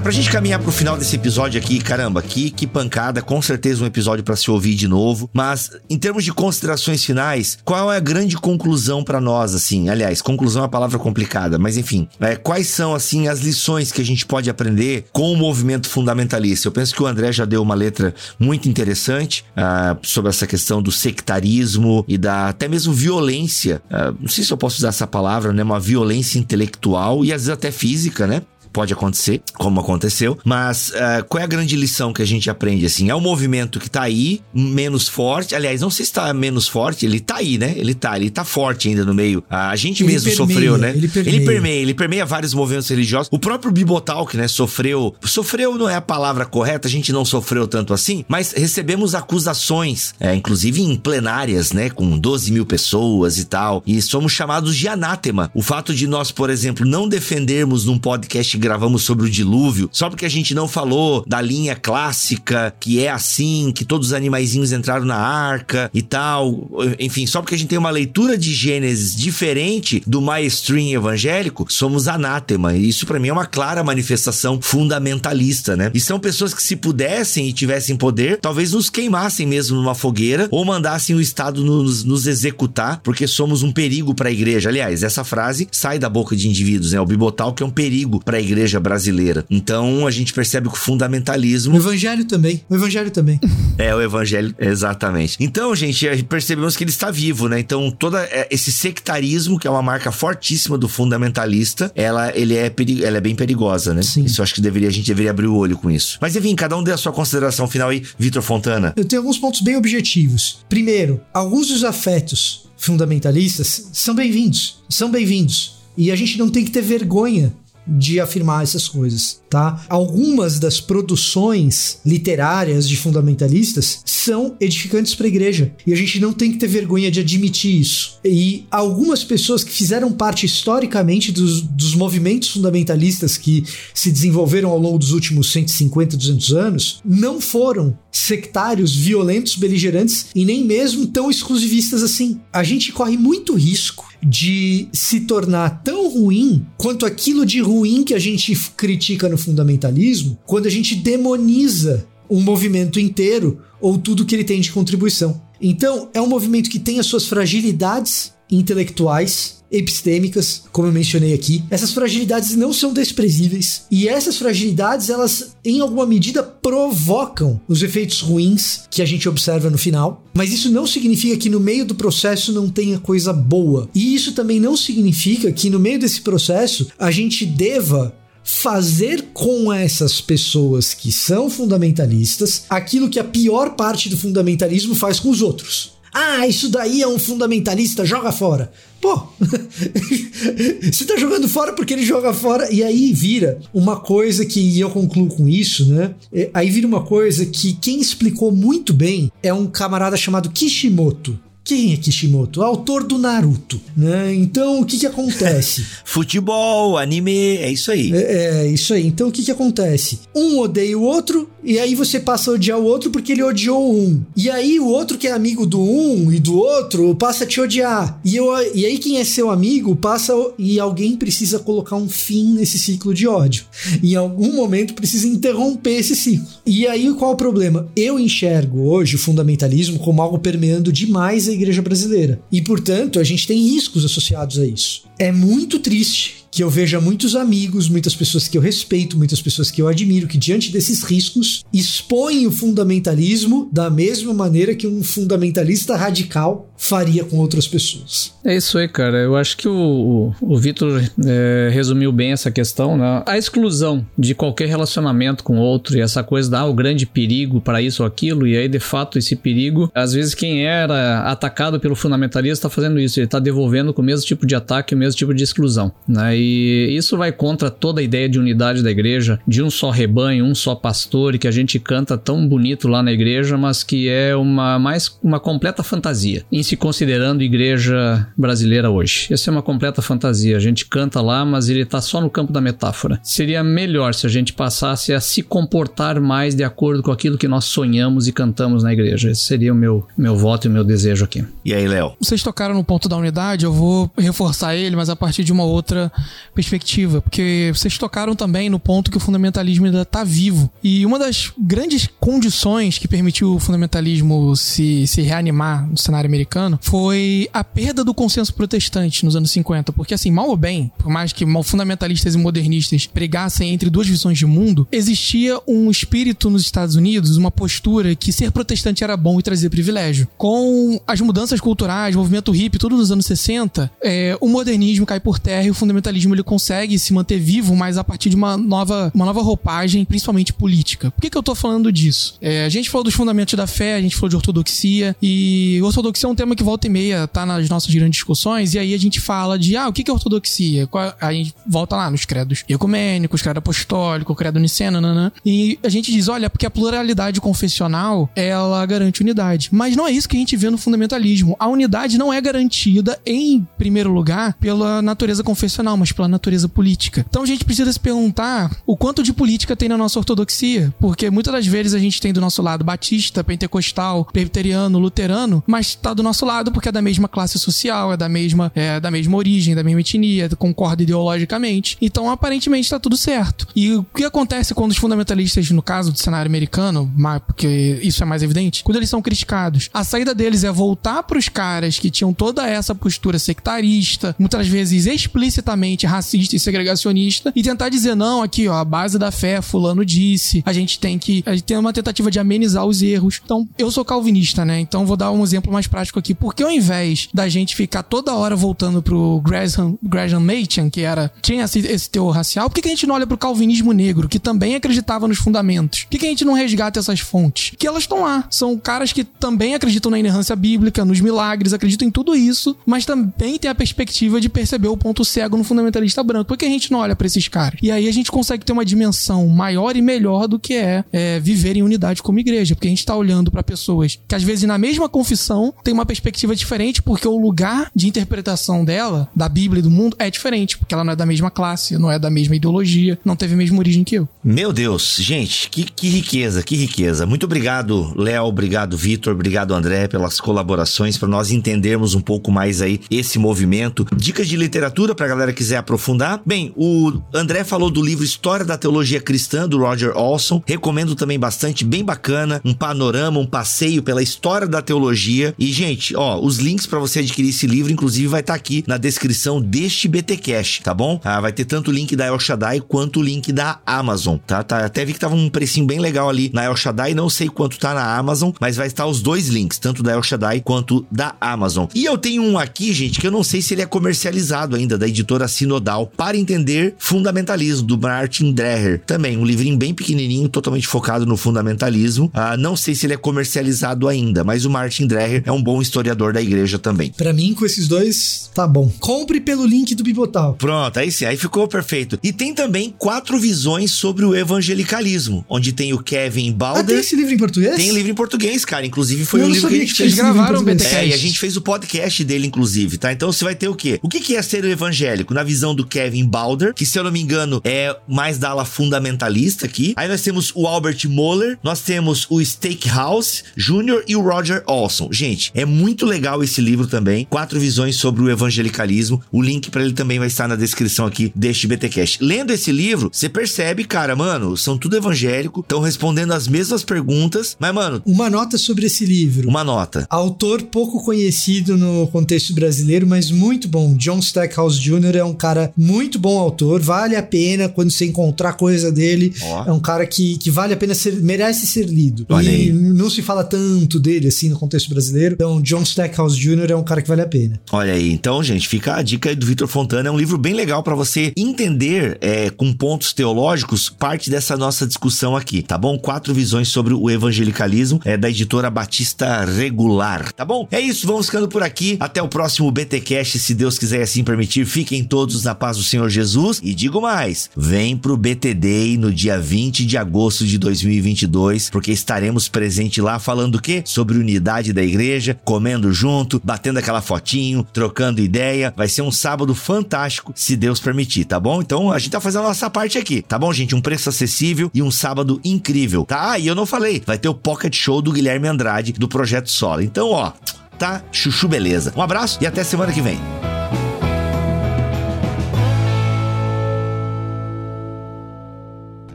Pra gente caminhar pro final desse episódio aqui, caramba, que, que pancada, com certeza um episódio para se ouvir de novo. Mas, em termos de considerações finais, qual é a grande conclusão para nós, assim? Aliás, conclusão é uma palavra complicada, mas enfim, é, quais são, assim, as lições que a gente pode aprender com o movimento fundamentalista? Eu penso que o André já deu uma letra muito interessante uh, sobre essa questão do sectarismo e da até mesmo violência. Uh, não sei se eu posso usar essa palavra, né? Uma violência intelectual e às vezes até física, né? Pode acontecer, como aconteceu, mas uh, qual é a grande lição que a gente aprende assim? É um movimento que tá aí, menos forte. Aliás, não sei se tá menos forte, ele tá aí, né? Ele tá, ele tá forte ainda no meio. A gente ele mesmo permeia, sofreu, né? Ele permeia. ele permeia, ele permeia vários movimentos religiosos. O próprio Bibotalk, né, sofreu, sofreu não é a palavra correta, a gente não sofreu tanto assim, mas recebemos acusações, é, inclusive em plenárias, né, com 12 mil pessoas e tal, e somos chamados de anátema. O fato de nós, por exemplo, não defendermos num podcast gravamos sobre o dilúvio, só porque a gente não falou da linha clássica, que é assim, que todos os animaizinhos entraram na arca e tal. Enfim, só porque a gente tem uma leitura de Gênesis diferente do mainstream evangélico, somos anátema. E isso para mim é uma clara manifestação fundamentalista, né? E são pessoas que se pudessem e tivessem poder, talvez nos queimassem mesmo numa fogueira ou mandassem o Estado nos, nos executar, porque somos um perigo para a igreja. Aliás, essa frase sai da boca de indivíduos, né? O bibotal que é um perigo para a igreja igreja brasileira. Então a gente percebe que o fundamentalismo. O evangelho também. O evangelho também. é, o evangelho, exatamente. Então, gente, percebemos que ele está vivo, né? Então, todo é, esse sectarismo, que é uma marca fortíssima do fundamentalista, ela, ele é, peri... ela é bem perigosa, né? Sim. Isso eu acho que deveria, a gente deveria abrir o olho com isso. Mas enfim, cada um dê a sua consideração final aí, Vitor Fontana. Eu tenho alguns pontos bem objetivos. Primeiro, alguns dos afetos fundamentalistas são bem-vindos. São bem-vindos. E a gente não tem que ter vergonha de afirmar essas coisas, tá? Algumas das produções literárias de fundamentalistas são edificantes para a igreja e a gente não tem que ter vergonha de admitir isso. E algumas pessoas que fizeram parte historicamente dos, dos movimentos fundamentalistas que se desenvolveram ao longo dos últimos 150, 200 anos não foram sectários, violentos, beligerantes e nem mesmo tão exclusivistas assim. A gente corre muito risco de se tornar tão ruim quanto aquilo de ruim que a gente critica no fundamentalismo quando a gente demoniza um movimento inteiro ou tudo que ele tem de contribuição. Então, é um movimento que tem as suas fragilidades intelectuais, epistêmicas, como eu mencionei aqui. Essas fragilidades não são desprezíveis e essas fragilidades elas em alguma medida provocam os efeitos ruins que a gente observa no final. Mas isso não significa que no meio do processo não tenha coisa boa. E isso também não significa que no meio desse processo a gente deva fazer com essas pessoas que são fundamentalistas aquilo que a pior parte do fundamentalismo faz com os outros. Ah, isso daí é um fundamentalista, joga fora. Pô, você tá jogando fora porque ele joga fora. E aí vira uma coisa que, e eu concluo com isso, né? É, aí vira uma coisa que quem explicou muito bem é um camarada chamado Kishimoto. Quem é Kishimoto? Autor do Naruto, né? Então, o que que acontece? Futebol, anime, é isso aí. É, é, isso aí. Então, o que que acontece? Um odeia o outro, e aí você passa a odiar o outro porque ele odiou um. E aí o outro que é amigo do um e do outro passa a te odiar. E, eu, e aí quem é seu amigo passa... E alguém precisa colocar um fim nesse ciclo de ódio. Em algum momento precisa interromper esse ciclo. E aí qual o problema? Eu enxergo hoje o fundamentalismo como algo permeando demais a igreja brasileira. E, portanto, a gente tem riscos associados a isso. É muito triste que eu veja muitos amigos, muitas pessoas que eu respeito, muitas pessoas que eu admiro, que diante desses riscos expõem o fundamentalismo da mesma maneira que um fundamentalista radical faria com outras pessoas. É isso aí, cara. Eu acho que o, o, Vitor é, resumiu bem essa questão, né? A exclusão de qualquer relacionamento com outro e essa coisa da ah, o grande perigo para isso ou aquilo, e aí de fato esse perigo, às vezes quem era atacado pelo fundamentalista está fazendo isso, ele está devolvendo com o mesmo tipo de ataque, o mesmo tipo de exclusão, né? E isso vai contra toda a ideia de unidade da igreja, de um só rebanho, um só pastor, e que a gente canta tão bonito lá na igreja, mas que é uma mais uma completa fantasia, em se considerando igreja brasileira hoje. Essa é uma completa fantasia. A gente canta lá, mas ele está só no campo da metáfora. Seria melhor se a gente passasse a se comportar mais de acordo com aquilo que nós sonhamos e cantamos na igreja. Esse seria o meu, meu voto e o meu desejo aqui. E aí, Léo? Vocês tocaram no ponto da unidade, eu vou reforçar ele, mas a partir de uma outra perspectiva, porque vocês tocaram também no ponto que o fundamentalismo ainda está vivo. E uma das grandes condições que permitiu o fundamentalismo se, se reanimar no cenário americano foi a perda do consenso protestante nos anos 50, porque assim, mal ou bem, por mais que fundamentalistas e modernistas pregassem entre duas visões de mundo, existia um espírito nos Estados Unidos, uma postura que ser protestante era bom e trazer privilégio. Com as mudanças culturais, movimento hippie, tudo nos anos 60, é, o modernismo cai por terra e o fundamentalismo ele consegue se manter vivo, mas a partir de uma nova, uma nova roupagem, principalmente política. Por que, que eu tô falando disso? É, a gente falou dos fundamentos da fé, a gente falou de ortodoxia, e ortodoxia é um tema que volta e meia tá nas nossas grandes discussões, e aí a gente fala de, ah, o que, é ortodoxia? A gente volta lá nos credos ecumênicos, credo apostólico, credo niceno, nanã, e a gente diz, olha, porque a pluralidade confessional, ela garante unidade. Mas não é isso que a gente vê no fundamentalismo. A unidade não é garantida, em primeiro lugar, pela natureza confessional, mas pela natureza política. Então a gente precisa se perguntar o quanto de política tem na nossa ortodoxia, porque muitas das vezes a gente tem do nosso lado batista, pentecostal, presbiteriano, luterano, mas está do nosso lado porque é da mesma classe social, é da mesma, é da mesma origem, da mesma etnia, concorda ideologicamente. Então aparentemente está tudo certo. E o que acontece quando os fundamentalistas, no caso do cenário americano, porque isso é mais evidente, quando eles são criticados, a saída deles é voltar para os caras que tinham toda essa postura sectarista, muitas vezes explicitamente racista e segregacionista, e tentar dizer, não, aqui, ó, a base da fé, fulano disse, a gente tem que. A gente tem uma tentativa de amenizar os erros. Então, eu sou calvinista, né? Então vou dar um exemplo mais prático aqui. Porque ao invés da gente ficar toda hora voltando pro Gresham, Gresham Machen, que era. tinha esse, esse teor racial, por que, que a gente não olha pro calvinismo negro, que também acreditava nos fundamentos? Por que, que a gente não resgata essas fontes? Que elas estão lá. São caras que também acreditam na inerrância bíblica, nos milagres, acreditam em tudo isso, mas também tem a perspectiva de perceber o ponto cego no fundamentalista branco. Por que a gente não olha para esses caras? E aí a gente consegue ter uma dimensão maior e melhor do que é, é viver em unidade como igreja, porque a gente tá olhando para pessoas que às vezes na mesma confissão tem uma perspectiva diferente porque o lugar de interpretação dela, da Bíblia e do mundo, é diferente, porque ela não é da mesma classe, não é da mesma ideologia, não teve a mesma origem que eu. Meu Deus, gente, que, que riqueza, que riqueza. Muito obrigado, Léo, obrigado, Vitor, obrigado, André, pelas colaborações, para nós entendermos um pouco mais aí esse movimento. Dicas de literatura pra galera que quiser aprofundar. Bem, o André falou do livro História da Teologia Cristã, do Roger Olson. Recomendo também bastante, bem bacana. Um panorama, um passeio pela história da teologia. E, gente, ó, os links para você adquirir esse livro, inclusive, vai estar tá aqui na descrição deste BTcast, tá bom? Ah, vai ter tanto o link da El Shaddai quanto o link da Amazon, tá? tá? Até vi que tava um precinho bem legal ali na El Shaddai, não sei quanto tá na Amazon, mas vai estar os dois links, tanto da El Shaddai quanto da Amazon. E eu tenho um aqui, gente, que eu não sei se ele é comercializado ainda, da editora Sinodal, para entender fundamentalismo, do Martin Dreher. Também, um livrinho bem pequenininho, totalmente focado no fundamentalismo. Ah, não sei se ele é comercializado ainda, mas o Martin Dreher é um bom historiador da igreja também. Para mim, com esses dois, tá bom. Compre pelo link do Bibotal. Pronto, aí sim, aí ficou perfeito. E tem também quatro visões sobre o evangelicalismo, onde tem o Kevin Balder. Ah, tem esse livro em português? Tem livro em português, cara. Inclusive foi o um livro que a gente fez. gravaram o BTcast. É, e a gente fez o podcast dele, inclusive, tá? Então você vai ter o quê? O que é ser evangélico? Na visão do Kevin Balder, que se eu não me engano é mais da ala fundamentalista aqui. Aí nós temos o Albert Moller, nós temos o Steakhouse Jr. e o Roger Olson. Gente, é muito legal esse livro também. Quatro visões sobre o evangelicalismo. O link para ele também vai estar na descrição aqui deste BTcast. Lendo esse livro, você percebe, cara, mano, são tudo evangélico, estão respondendo as mesmas perguntas, mas mano, uma nota sobre esse livro. Uma nota. Autor pouco conhecido no contexto brasileiro, mas muito bom. John Stackhouse Jr. é um cara muito bom autor, vale a pena quando você encontrar coisa dele. Oh. É um cara que, que vale a pena ser, merece ser lido. Olha e aí. não se fala tanto dele assim no contexto brasileiro. Então, John Stackhouse Jr. é um cara que vale a pena. Olha aí, então, gente, fica a dica do Vitor Fontana. É um livro bem legal para você entender é, com pontos teológicos parte dessa nossa discussão aqui, tá bom? Quatro visões sobre o evangelicalismo é da editora Batista Regular, tá bom? É isso, vamos ficando por aqui. Até o próximo BTcast, se Deus quiser assim permitir. Fiquem todos na paz do Senhor Jesus e digo mais, vem pro BTD no dia 20 de agosto de 2022, porque estaremos presentes lá falando o quê? Sobre unidade da igreja, comendo junto, batendo aquela fotinho, trocando ideia. Vai ser um sábado fantástico, se Deus permitir, tá bom? Então a gente tá fazendo a nossa parte aqui, tá bom, gente? Um preço acessível e um sábado incrível, tá? Ah, e eu não falei, vai ter o Pocket Show do Guilherme Andrade do Projeto Solo. Então, ó, tá? Chuchu beleza. Um abraço e até semana que vem.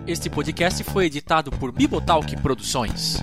Este podcast foi editado por Bibotalk Produções.